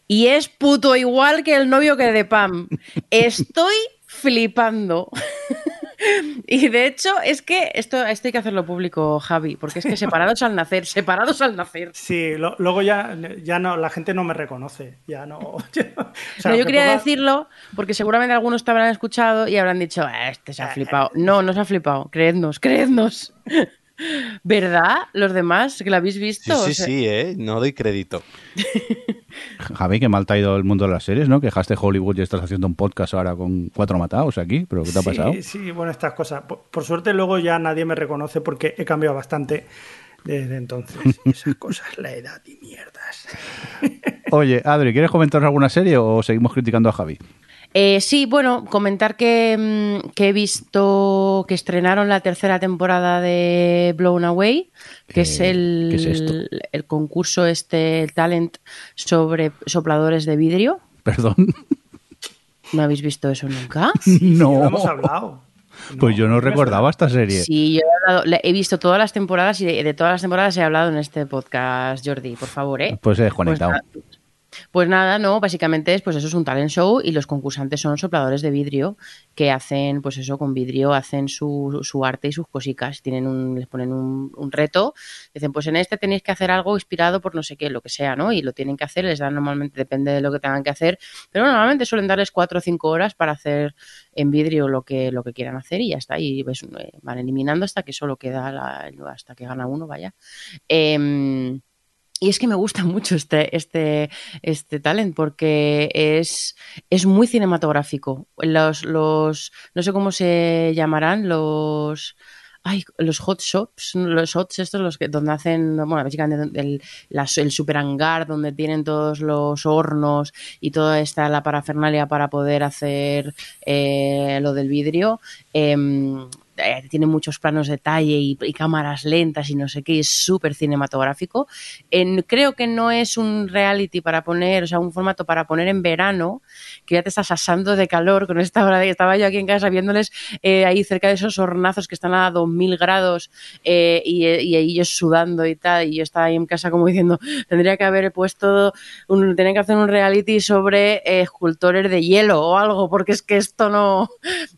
Y es puto igual que el novio que de Pam. Estoy flipando. Y de hecho, es que esto, esto hay que hacerlo público, Javi, porque es que separados al nacer, separados al nacer. Sí, lo- luego ya, ya no, la gente no me reconoce. Ya no. o sea, No, yo quería ponga- decirlo porque seguramente algunos te habrán escuchado y habrán dicho, "Ah, este se ha flipado. No, no se ha flipado. Creednos, creednos. ¿Verdad? Los demás que lo habéis Sí, visto. sí, O sea, sí, ¿eh? No doy crédito. Javi, que mal te ha ido el mundo de las series, ¿no? Que dejaste Hollywood y estás haciendo un podcast ahora con cuatro matados aquí, pero ¿qué te ha sí, pasado? Sí, bueno, estas cosas. Por, por suerte luego ya nadie me reconoce porque he cambiado bastante desde entonces. Esas cosas, la edad y mierdas. Oye, Adri, ¿quieres comentar alguna serie o seguimos criticando a Javi? Eh, sí, bueno, comentar que, mm, que he visto que estrenaron la tercera temporada de Blown Away, que es Eh, el, el concurso este, el talent sobre sopladores de vidrio. Perdón. ¿No habéis visto eso nunca? no. Lo hemos hablado. Pues yo no recordaba esta serie. Sí, yo he, hablado- le- he visto todas las temporadas y de, de todas las temporadas he hablado en este podcast, Jordi, por favor, ¿eh? Pues he desconectado. Pues Pues nada, no, básicamente es, pues eso es un talent show y los concursantes son sopladores de vidrio que hacen, pues eso, con vidrio hacen su, su arte y sus cosicas. Tienen un, les ponen un, un reto, dicen, pues en este tenéis que hacer algo inspirado por no sé qué, lo que sea, ¿no? Y lo tienen que hacer, les dan normalmente, depende de lo que tengan que hacer, pero normalmente suelen darles cuatro o cinco horas para hacer en vidrio lo que, lo que quieran hacer y ya está. Y pues, eh, van eliminando hasta que solo queda la, hasta que gana uno, vaya. Em, y es que me gusta mucho este, este, este talent porque es, es muy cinematográfico. Los, los, no sé cómo se llamarán, los, ay, los hot shops, los hots estos, los que, donde hacen, bueno, básicamente el, las- el super hangar donde tienen todos los hornos y toda esta la parafernalia para poder hacer eh, lo del vidrio. em, eh, tiene muchos planos de detalle y, cámaras lentas y no sé qué, y es súper cinematográfico. Creo que no es un reality para poner, o sea, un formato para poner en verano, que ya te estás asando de calor con esta hora de que estaba yo aquí en casa viéndoles eh, ahí cerca de esos hornazos que están a 2000 grados eh, y, y ellos sudando y tal, y yo estaba ahí en casa como diciendo, tendría que haber puesto, un, tenía que hacer un reality sobre escultores de hielo o algo, porque es que esto no,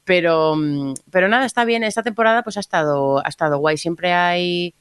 pero, mm, pero nada, está bien. Esta temporada pues ha estado, ha estado guay. Siempre hay,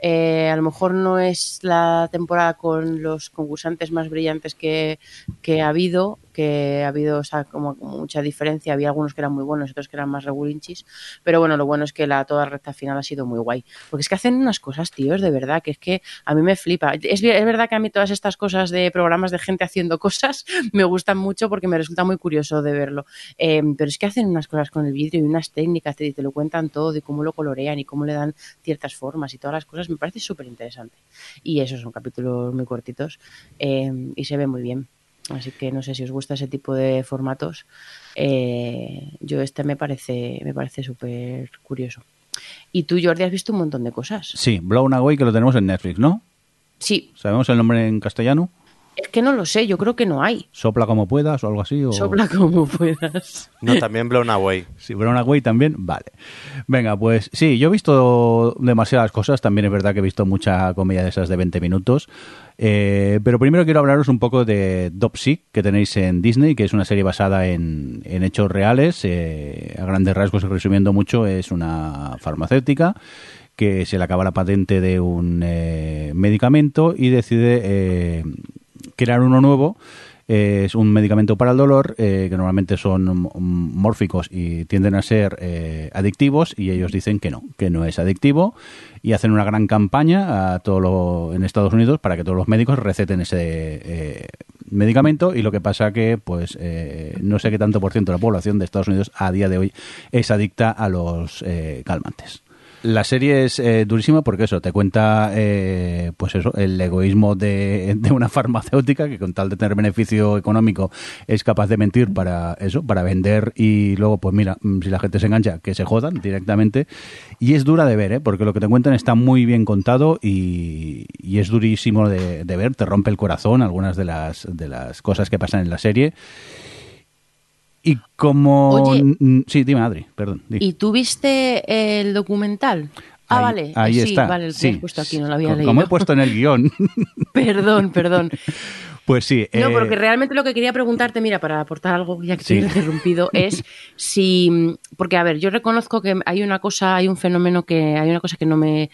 eh, a lo mejor no es la temporada con los concursantes más brillantes que, que ha habido, que ha habido o sea, como, mucha diferencia. Había algunos que eran muy buenos, otros que eran más regulinchis. Pero bueno, lo bueno es que la toda recta final ha sido muy guay. Porque es que hacen unas cosas, tíos, de verdad, que es que a mí me flipa. Es, es verdad que a mí todas estas cosas de programas de gente haciendo cosas me gustan mucho porque me resulta muy curioso de verlo. Eh, pero es que hacen unas cosas con el vidrio y unas técnicas, te, te lo cuentan todo y cómo lo colorean y cómo le dan ciertas formas y todas las cosas. Me parece súper interesante. Y esos son capítulos muy cortitos eh, y se ve muy bien. Así que no sé si os gusta ese tipo de formatos. Eh, yo este me parece, me parece súper curioso. Y tú, Jordi, has visto un montón de cosas. Sí, Blown Away, que lo tenemos en Netflix, ¿no? Sí, ¿Sabemos el nombre en castellano? Es que no lo sé, yo creo que no hay. ¿Sopla como puedas o algo así? O... Sopla como puedas. No, también Blown Away. Sí, Blown Away también, vale. Venga, pues sí, yo he visto demasiadas cosas, también es verdad que he visto mucha comedia de esas de 20 minutos, Eh, pero primero quiero hablaros un poco de Dopsy, que tenéis en Disney, que es una serie basada en, en hechos reales, eh, a grandes rasgos y resumiendo mucho, es una farmacéutica que se le acaba la patente de un eh, medicamento y decide eh, crear uno nuevo. Eh, es un medicamento para el dolor eh, que normalmente son mórficos y tienden a ser eh, adictivos y ellos dicen que no, que no es adictivo y hacen una gran campaña a todo lo, en Estados Unidos para que todos los médicos receten ese eh, medicamento y lo que pasa que pues eh, no sé qué tanto por ciento de la población de Estados Unidos a día de hoy es adicta a los calmantes. La serie es eh, durísima porque eso, te cuenta eh, pues eso, el egoísmo de, de una farmacéutica que con tal de tener beneficio económico es capaz de mentir para eso, para vender y luego pues mira, mm, si la gente se engancha, que se jodan directamente. Y es dura de ver, ¿eh? porque lo que te cuentan está muy bien contado y, y es durísimo de, de ver, te rompe el corazón algunas de las, de las cosas que pasan en la serie. Y como... Oye. Sí, dime, Adri, perdón. ¿Y tú viste el documental? Ah, Ahí- vale. Ahí sí, está. vale, lo sí. he puesto aquí, no lo había leído. Como he puesto en el guion. Perdón, perdón. pues sí. No, eh, porque realmente lo que quería preguntarte, mira, para aportar algo, ya que Sí. te he interrumpido, es si. Porque, a ver, yo reconozco que hay una cosa, hay un fenómeno que. Hay una cosa que no me.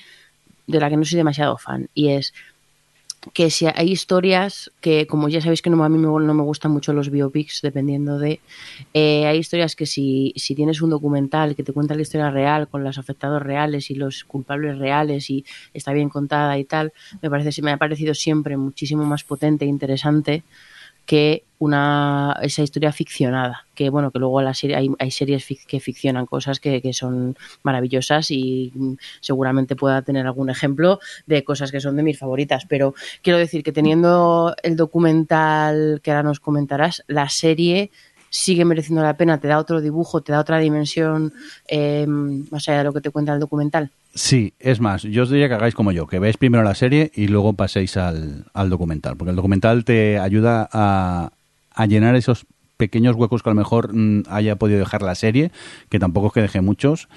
de la que no soy demasiado fan, y es que si hay historias que, como ya sabéis que no, a mí me- no me gustan mucho los biopics, dependiendo de, eh, hay historias que si, si tienes un documental que te cuenta la historia real con los afectados reales y los culpables reales y está bien contada y tal, me parece me ha parecido siempre muchísimo más potente e interesante que una esa historia ficcionada que bueno que luego la serie hay, hay series fic- que ficcionan cosas que, que son maravillosas y mm, seguramente pueda tener algún ejemplo de cosas que son de mis favoritas. Pero quiero decir que teniendo el documental que ahora nos comentarás la serie sigue mereciendo la pena te da otro dibujo te da otra dimensión eh, más allá de lo que te cuenta el documental. Sí, es más, yo os diría que hagáis como yo, que veáis primero la serie y luego paséis al, al documental, porque el documental te ayuda a, a llenar esos pequeños huecos que a lo mejor mm, haya podido dejar la serie, que tampoco es que deje muchos,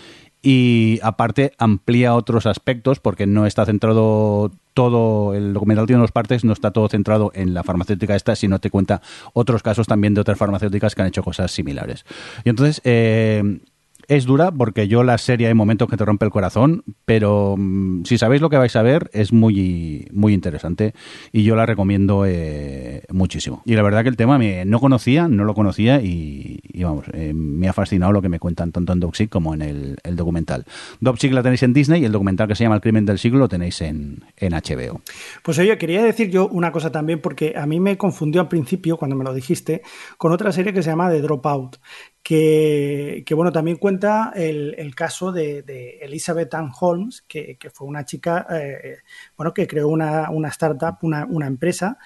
y aparte amplía otros aspectos, porque no está centrado todo, el documental tiene dos partes, no está todo centrado en la farmacéutica esta, sino te cuenta otros casos también de otras farmacéuticas que han hecho cosas similares. Y entonces... Eh, es dura porque yo la serie hay momentos que te rompe el corazón, pero mm, si sabéis lo que vais a ver es muy muy interesante y yo la recomiendo eh, muchísimo. Y la verdad que el tema me, no conocía, no lo conocía y, vamos, eh, me ha fascinado lo que me cuentan tanto en Dopsic como en el, el documental. Dopsic la tenéis en Disney y el documental que se llama El crimen del siglo lo tenéis en, en HBO. Pues oye, quería decir yo una cosa también, porque a mí me confundió al principio, cuando me lo dijiste, con otra serie que se llama The Dropout, que, bueno, también cuenta el, el caso de, de Elizabeth Ann Holmes, que, que fue una chica, eh, bueno, que creó una, una startup, una, una empresa,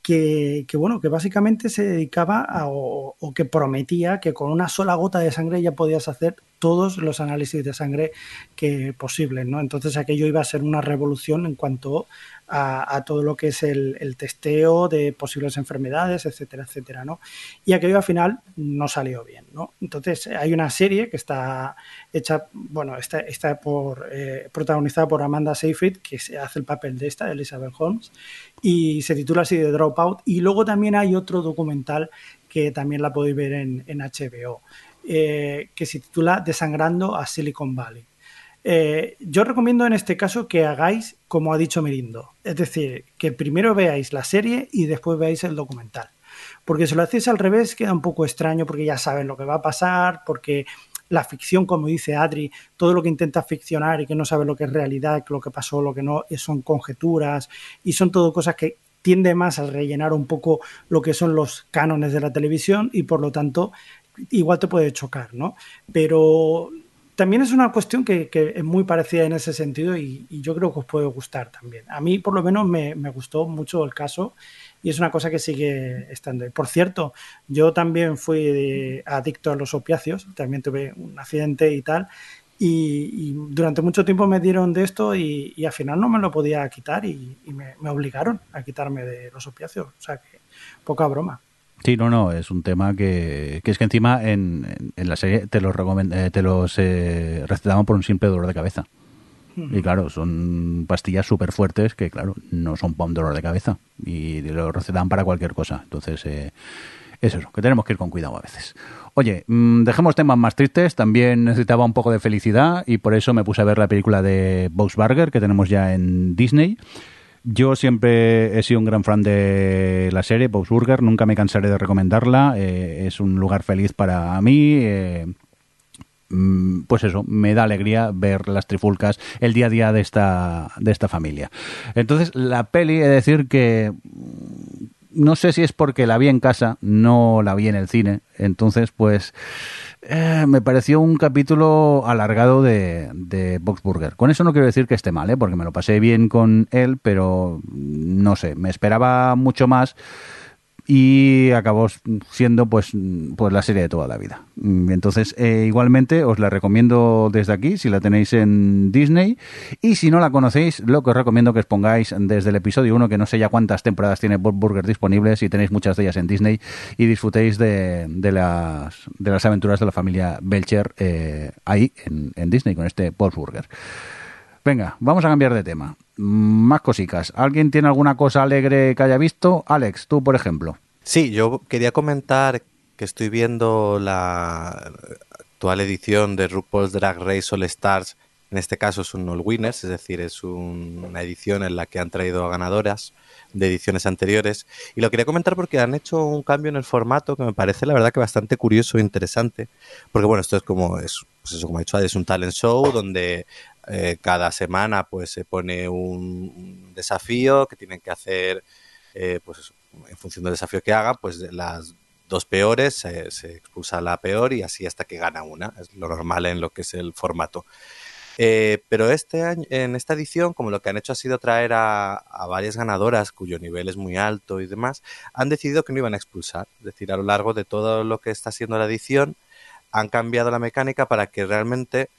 que, que, bueno, que básicamente se dedicaba a, o, que prometía que con una sola gota de sangre ya podías hacer todos los análisis de sangre que posibles, ¿no? Entonces aquello iba a ser una revolución en cuanto a, todo lo que es el, testeo de posibles enfermedades, etcétera, etcétera, ¿no? Y aquello al final no salió bien, ¿no? Entonces hay una serie que está hecha, bueno, está, está por, eh, protagonizada por Amanda Seyfried, que hace el papel de esta, Elizabeth Holmes, y se titula así de Dropout. Y luego también hay otro documental que también la podéis ver en, en HBO, eh, que se titula Desangrando a Silicon Valley. Eh, yo recomiendo en este caso que hagáis como ha dicho Mirindo, es decir, que primero veáis la serie y después veáis el documental. Porque si lo hacéis al revés queda un poco extraño porque ya saben lo que va a pasar, porque la ficción, como dice Adri, todo lo que intenta ficcionar y que no sabe lo que es realidad, lo que pasó, lo que no, son conjeturas y son todo cosas que tiende más a rellenar un poco lo que son los cánones de la televisión y por lo tanto igual te puede chocar, ¿no? Pero también es una cuestión que, que, es muy parecida en ese sentido y, y, yo creo que os puede gustar también. A mí por lo menos me, me, gustó mucho el caso y es una cosa que sigue estando. Y por cierto, yo también fui adicto a los opiáceos, también tuve un accidente y tal. Y, y durante mucho tiempo me dieron de esto y, y, al final no me lo podía quitar y, me, me, obligaron a quitarme de los opiáceos. O sea que poca broma. Sí, no, no, es un tema que, que es que encima en, en, la serie te los, eh, te los eh, recetaban por un simple dolor de cabeza. Y claro, son pastillas súper fuertes que, claro, no son para un dolor de cabeza. Y lo recetan para cualquier cosa. Entonces, eh, es eso, que tenemos que ir con cuidado a veces. Oye, mmm, dejemos temas más tristes. También necesitaba un poco de felicidad y por eso me puse a ver la película de Burger que tenemos ya en Disney. Yo siempre he sido un gran fan de la serie, Burger, nunca me cansaré de recomendarla, eh, es un lugar feliz para mí, eh, pues eso, me da alegría ver las trifulcas, el día a día de esta, de esta familia. Entonces, la peli, he de decir que no sé si es porque la vi en casa, no la vi en el cine. Entonces, pues eh, me pareció un capítulo alargado de, de Box Burger. Con eso no quiero decir que esté mal, ¿eh? porque me lo pasé bien con él, pero no sé, me esperaba mucho más y acabó siendo pues, pues la serie de toda la vida. Mm, Entonces, eh, igualmente os la recomiendo desde aquí, si la tenéis en Disney, y si no la conocéis, lo que os recomiendo que os pongáis desde el episodio 1, que no sé ya cuántas temporadas tiene Bob Burger disponibles, y tenéis muchas de ellas en Disney, y disfrutéis de, de las, de las aventuras de la familia Belcher eh, ahí en, en Disney con este Bob Burger. Venga, vamos a cambiar de tema. Más cositas. ¿Alguien tiene alguna cosa alegre que haya visto? Alex, tú, por ejemplo. Sí, yo quería comentar que estoy viendo la actual edición de RuPaul's Drag Race All Stars. En este caso es un All Winners, es decir, es un- una edición en la que han traído ganadoras de ediciones anteriores. Y lo quería comentar porque han hecho un cambio en el formato que me parece, la verdad, que bastante curioso e interesante. Porque, bueno, esto es como, es, pues eso, como he dicho, es un talent show donde eh, cada semana pues se pone un, desafío que tienen que hacer eh, pues en función del desafío que hagan pues las dos peores se, se expulsa la peor y así hasta que gana una es lo normal en lo que es el formato Eh, pero este año, en esta edición, como lo que han hecho ha sido traer a, a varias ganadoras cuyo nivel es muy alto y demás, han decidido que no iban a expulsar. Es decir, a lo largo de todo lo que está siendo la edición, han cambiado la mecánica para que realmente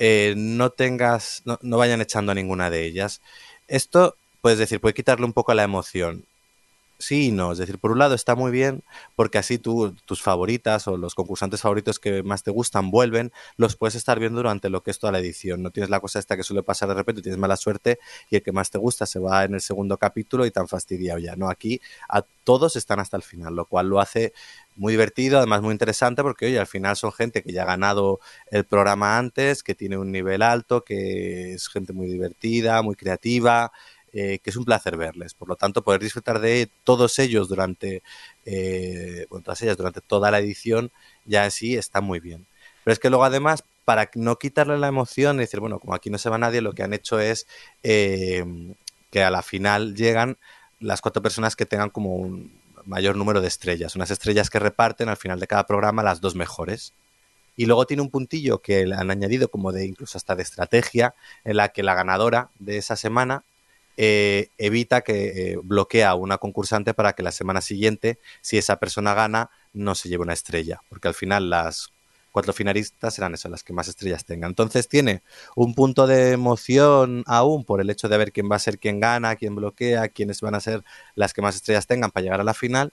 eh, no tengas, no, no vayan echando ninguna de ellas. Esto, puedes decir, puede quitarle un poco la emoción. Sí y no, es decir, por un lado está muy bien porque así tú, tus favoritas o los concursantes favoritos que más te gustan vuelven, los puedes estar viendo durante lo que es toda la edición. No tienes la cosa esta que suele pasar de repente, tienes mala suerte y el que más te gusta se va en el segundo capítulo y tan fastidiado ya. No, aquí a todos están hasta el final, lo cual lo hace muy divertido, además muy interesante porque oye, al final son gente que ya ha ganado el programa antes, que tiene un nivel alto, que es gente muy divertida, muy creativa, eh, que es un placer verles. Por lo tanto, poder disfrutar de todos ellos durante, eh, todas ellas durante toda la edición ya así está muy bien. Pero es que luego además, para no quitarle la emoción y decir, bueno, como aquí no se va nadie, lo que han hecho es eh, que a la final llegan las cuatro personas que tengan como un mayor número de estrellas, unas estrellas que reparten al final de cada programa las dos mejores. Y luego tiene un puntillo que han añadido como de incluso hasta de estrategia, en la que la ganadora de esa semana eh, evita que eh, bloquea a una concursante para que la semana siguiente, si esa persona gana, no se lleve una estrella, porque al final las cuatro finalistas serán esas las que más estrellas tengan. Entonces tiene un punto de emoción aún por el hecho de ver quién va a ser quien gana, quién bloquea, quiénes van a ser las que más estrellas tengan para llegar a la final,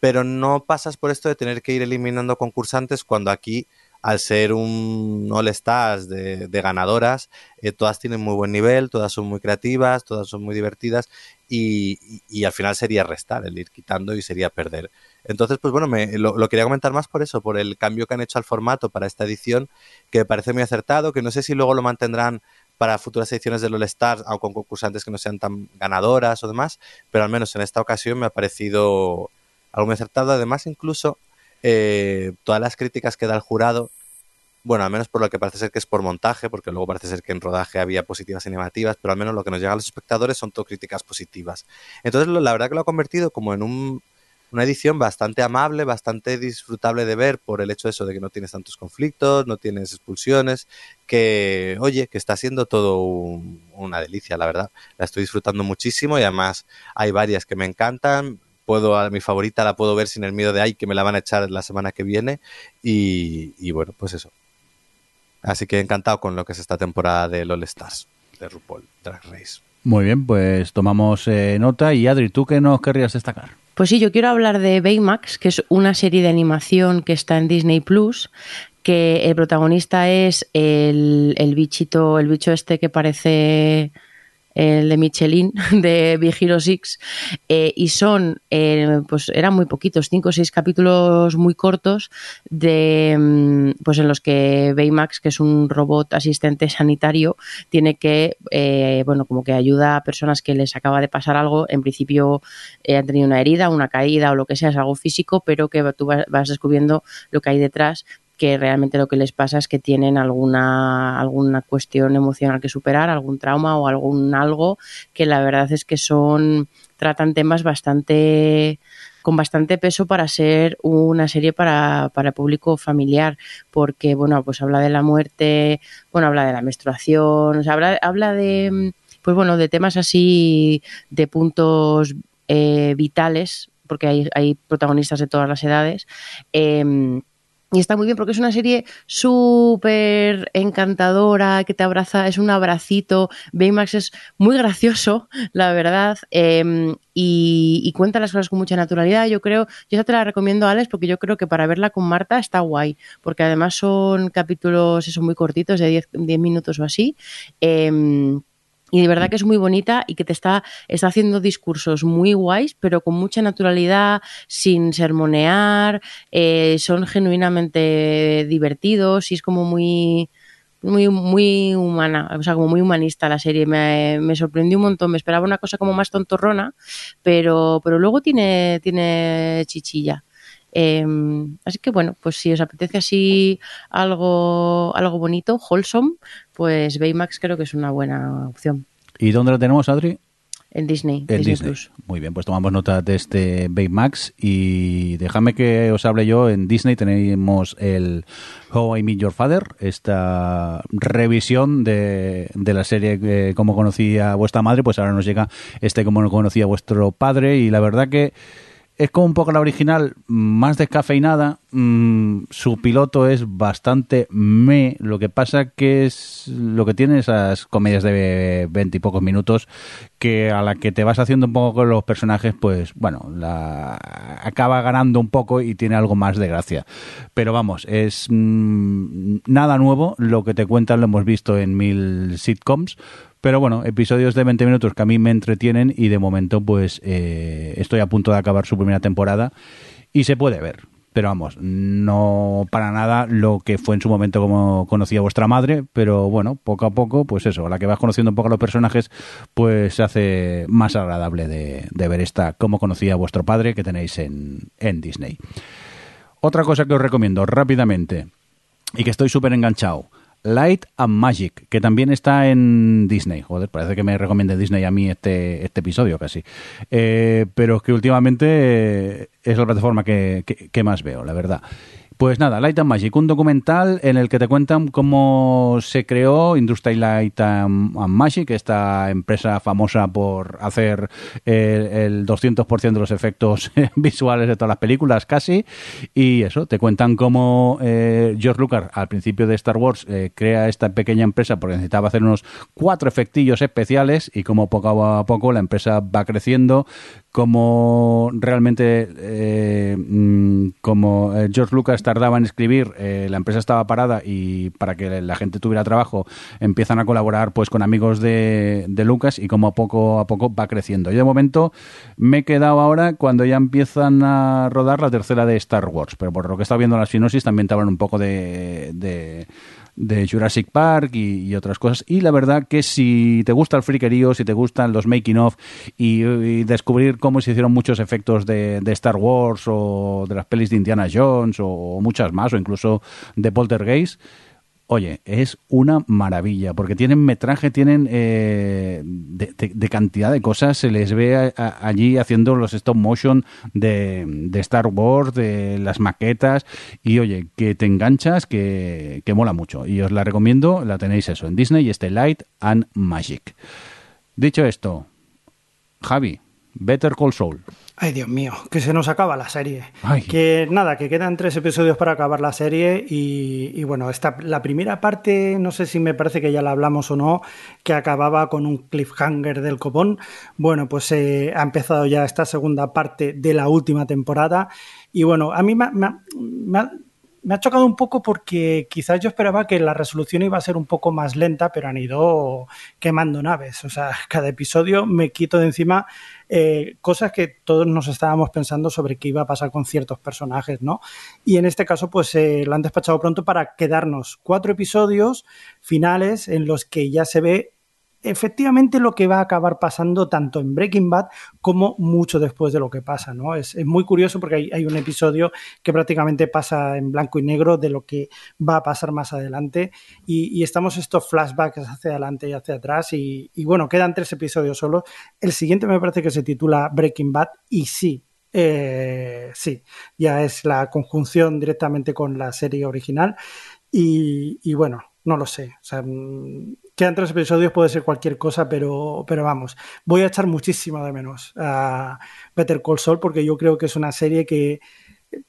pero no pasas por esto de tener que ir eliminando concursantes cuando aquí al ser un All Stars de, ganadoras, eh, todas tienen muy buen nivel, todas son muy creativas, todas son muy divertidas y, al final sería restar, el ir quitando y sería perder. Entonces, pues bueno, me, lo, lo, quería comentar más por eso, por el cambio que han hecho al formato para esta edición, que me parece muy acertado, que no sé si luego lo mantendrán para futuras ediciones del All Stars, aunque con concursantes que no sean tan ganadoras o demás, pero al menos en esta ocasión me ha parecido algo muy acertado. Además, incluso eh, todas las críticas que da el jurado, bueno, al menos por lo que parece ser que es por montaje, porque luego parece ser que en rodaje había positivas y negativas, pero al menos lo que nos llega a los espectadores son todo críticas positivas. Entonces, la verdad que lo ha convertido como en un, una edición bastante amable, bastante disfrutable de ver por el hecho de eso de que no tienes tantos conflictos, no tienes expulsiones, que, oye, que está siendo todo un, una delicia, la verdad. La estoy disfrutando muchísimo y además hay varias que me encantan puedo a mi favorita la puedo ver sin el miedo de ay que me la van a echar la semana que viene y, y, bueno pues eso. Así que encantado con lo que es esta temporada de All Stars de RuPaul Drag Race. Muy bien pues tomamos eh, nota. Y Adri tú qué nos querrías destacar pues sí yo quiero hablar de Baymax que es una serie de animación que está en Disney Plus que el protagonista es el, el bichito el bicho este que parece el de Michelin de Big Hero 6 eh, y son eh, pues eran muy poquitos cinco o seis capítulos muy cortos de pues en los que Baymax que es un robot asistente sanitario tiene que eh, bueno como que ayuda a personas que les acaba de pasar algo. En principio eh, han tenido una herida una caída o lo que sea es algo físico pero que tú vas descubriendo lo que hay detrás que realmente lo que les pasa es que tienen alguna, alguna cuestión emocional que superar, algún trauma o algún algo que la verdad es que son, tratan temas bastante con bastante peso para ser una serie para, para público familiar, porque bueno, pues habla de la muerte, bueno, habla de la menstruación, o sea, habla, habla de pues bueno, de temas así, de puntos eh, vitales, porque hay, hay, protagonistas de todas las edades. Eh, y está muy bien porque es una serie súper encantadora, que te abraza, es un abracito. Baymax es muy gracioso, la verdad, eh, y, cuenta las cosas con mucha naturalidad. Yo creo, yo esa te la recomiendo, Alex, porque yo creo que para verla con Marta está guay, porque además son capítulos, eso, muy cortitos, de 10 minutos o así. Eh, y de verdad que es muy bonita y que te está, está haciendo discursos muy guays, pero con mucha naturalidad, sin sermonear, eh, son genuinamente divertidos y es como muy, muy, muy humana, o sea, como muy humanista la serie. Me, me, sorprendió un montón. Me esperaba una cosa como más tontorrona, pero, pero luego tiene, tiene chichilla. Eh, así que bueno, pues si os apetece así algo, algo bonito, wholesome, pues Baymax creo que es una buena opción. ¿Y dónde lo tenemos, Adri? En Disney. En Disney. Disney. Muy bien, pues tomamos nota de este Baymax y déjame que os hable yo. En Disney tenemos el How I Meet Your Father, esta revisión de, de la serie eh, Cómo conocía vuestra madre, pues ahora nos llega este Cómo conocía vuestro padre y la verdad que es como un poco la original, más descafeinada. Mmm, su piloto es bastante me. Lo que pasa que es lo que tiene esas comedias de veinte y pocos minutos que a la que te vas haciendo un poco con los personajes, pues bueno, la acaba ganando un poco y tiene algo más de gracia. Pero vamos, es mmm, nada nuevo. Lo que te cuentan lo hemos visto en mil sitcoms pero bueno, episodios de 20 minutos que a mí me entretienen y de momento pues eh, estoy a punto de acabar su primera temporada y se puede ver. Pero vamos, no para nada lo que fue en su momento como conocía vuestra madre, pero bueno, poco a poco, pues eso, a la que vas conociendo un poco a los personajes, pues se hace más agradable de, ver esta como conocía vuestro padre que tenéis en, en Disney. Otra cosa que os recomiendo rápidamente y que estoy súper enganchado Light and Magic, que también está en Disney. Joder, parece que me recomiende Disney a mí este, este episodio casi. Eh, pero es que últimamente es la plataforma que, que, que más veo, la verdad. Pues nada, Light and Magic, un documental en el que te cuentan cómo se creó Industrial Light and, Magic, esta empresa famosa por hacer el, el 200% de los efectos visuales de todas las películas, casi. Y eso, te cuentan cómo eh, George Lucas, al principio de Star Wars, eh, crea esta pequeña empresa porque necesitaba hacer unos cuatro efectillos especiales y cómo poco a poco la empresa va creciendo, como realmente eh, como George Lucas tardaba en escribir, eh, la empresa estaba parada y para que la gente tuviera trabajo empiezan a colaborar pues con amigos de, Lucas y como poco a poco va creciendo. Yo de momento me he quedado ahora cuando ya empiezan a rodar la tercera de Star Wars, pero por lo que he estado viendo en la sinosis también te hablan un poco de de Jurassic Park y, y, otras cosas. Y la verdad que si te gusta el friquerío, si te gustan los making of y, descubrir cómo se hicieron muchos efectos de, de, Star Wars o de las pelis de Indiana Jones o, o muchas más, o incluso de Poltergeist, oye, es una maravilla, porque tienen metraje, tienen eh, de, cantidad de cosas, se les ve allí haciendo los stop motion de, Star Wars, de las maquetas, y oye, que te enganchas, que, que mola mucho. Y os la recomiendo, la tenéis eso, en Disney, este Light and Magic. Dicho esto, Javi, Better Call Saul. Ay, Dios mío, que se nos acaba la serie. Ay. Que nada, que quedan tres episodios para acabar la serie y, y, bueno, esta, la primera parte, no sé si me parece que ya la hablamos o no, que acababa con un cliffhanger del copón. Bueno, pues eh, ha empezado ya esta segunda parte de la última temporada y bueno, a mí me, me, me me ha chocado un poco porque quizás yo esperaba que la resolución iba a ser un poco más lenta, pero han ido quemando naves. O sea, cada episodio me quito de encima eh, cosas que todos nos estábamos pensando sobre qué iba a pasar con ciertos personajes, ¿no? Y en este caso, pues eh, lo han despachado pronto para quedarnos cuatro episodios finales en los que ya se ve efectivamente lo que va a acabar pasando tanto en Breaking Bad como mucho después de lo que pasa, ¿no? Es, es muy curioso porque hay, hay, un episodio que prácticamente pasa en blanco y negro de lo que va a pasar más adelante y, estamos estos flashbacks hacia adelante y hacia atrás y, bueno, quedan tres episodios solo. El siguiente me parece que se titula Breaking Bad y sí. Eh, sí, ya es la conjunción directamente con la serie original y, y bueno, no lo sé. O sea, quedan tres episodios, puede ser cualquier cosa, pero, pero vamos, voy a echar muchísimo de menos a Better Call Saul porque yo creo que es una serie que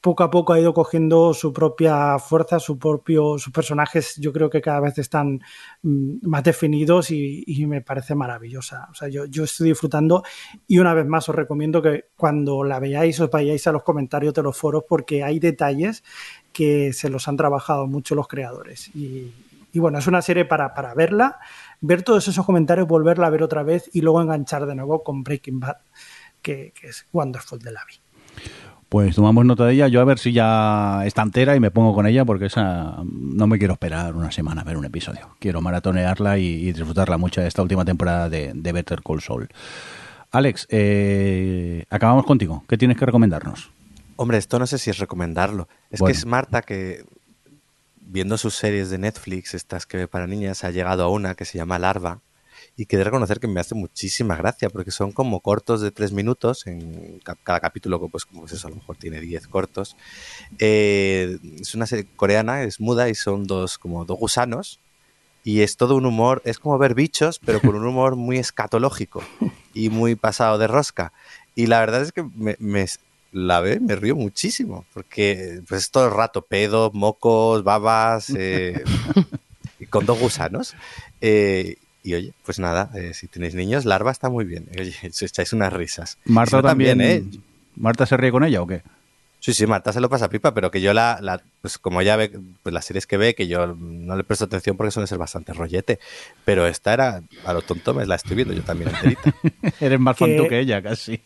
poco a poco ha ido cogiendo su propia fuerza, su propio, sus personajes yo creo que cada vez están más definidos y, y me parece maravillosa. O sea, yo, yo, estoy disfrutando y una vez más os recomiendo que cuando la veáis os vayáis a los comentarios de los foros porque hay detalles que se los han trabajado mucho los creadores y, y bueno, es una serie para, para, verla, ver todos esos comentarios, volverla a ver otra vez y luego enganchar de nuevo con Breaking Bad, que, que es Wonderful de Lavi. Pues tomamos nota de ella, yo a ver si ya está entera y me pongo con ella porque esa no me quiero esperar una semana a ver un episodio. Quiero maratonearla y, y disfrutarla mucho de esta última temporada de, de Better Call Saul. Alex, eh, acabamos contigo. ¿Qué tienes que recomendarnos? Hombre, esto no sé si es recomendarlo. Es bueno. que es Marta que viendo sus series de Netflix, estas que ve para niñas, ha llegado a una que se llama Larva y que de reconocer que me hace muchísima gracia porque son como cortos de tres minutos, en cada capítulo pues como eso, a lo mejor tiene diez cortos. Eh, es una serie coreana, es muda y son dos como dos gusanos y es todo un humor, es como ver bichos, pero con un humor muy escatológico y muy pasado de rosca. Y la verdad es que me la ve, me río muchísimo, porque pues todo el rato pedo, mocos, babas, eh, con dos gusanos. Eh, y oye, pues nada, eh, si tenéis niños, larva está muy bien. Oye, si echáis unas risas. Marta también, también, ¿eh? ¿Marta se ríe con ella o qué? Sí, sí, Marta se lo pasa pipa, pero que yo la, la pues como ya ve, pues las series que ve, que yo no le presto atención porque suelen ser bastante rollete, pero esta era, a lo tonto me la estoy viendo yo también enterita. Eres más fan tú que ella, casi.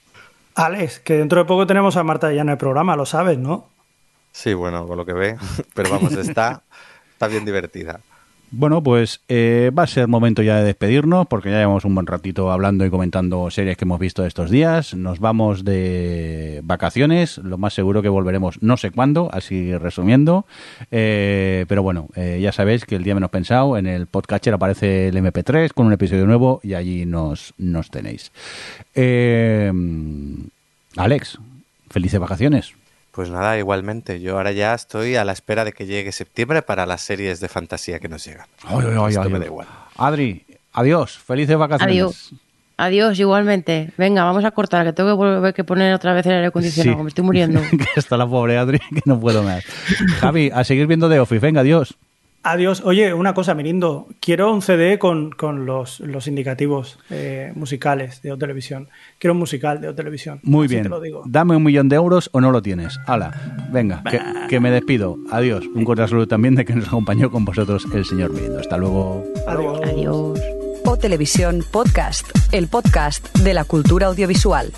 Alex, que dentro de poco tenemos a Marta ya en el programa, lo sabes, ¿no? Sí, bueno, con lo que ve, pero vamos, está, está bien divertida. Bueno, pues eh, va a ser momento ya de despedirnos porque ya llevamos un buen ratito hablando y comentando series que hemos visto estos días. Nos vamos de vacaciones, lo más seguro que volveremos no sé cuándo, así resumiendo. Eh, pero bueno, eh, ya sabéis que el día menos pensado en el podcatcher aparece el MP3 con un episodio nuevo y allí nos, nos tenéis. Alex, felices vacaciones. Pues nada, igualmente. Yo ahora ya estoy a la espera de que llegue septiembre para las series de fantasía que nos llegan. Ay, ay, ay, Esto me da igual. Adri, adiós. Felices vacaciones. Adiós. Adiós, igualmente. Venga, vamos a cortar, que tengo que volver que poner otra vez el aire acondicionado, sí. me estoy muriendo. que está la pobre Adri, que no puedo más. Javi, a seguir viendo The Office. Venga, adiós. Adiós. Oye, una cosa, Mirindo. Quiero un CD con, con los, los, indicativos eh, musicales de O Televisión. Quiero un musical de O Televisión. Muy bien. Dame un millón de euros o no lo tienes. Hala, venga, que, que, me despido. Adiós. Un cordial saludo también de que nos acompañó con vosotros el señor Mirindo. Hasta luego. Adiós. Adiós. O Televisión Podcast, el podcast de la cultura audiovisual.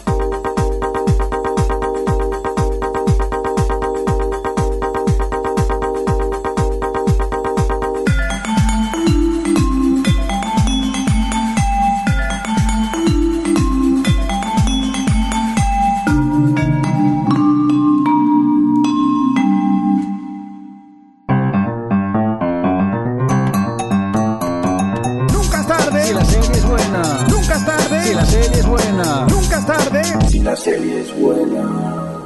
La serie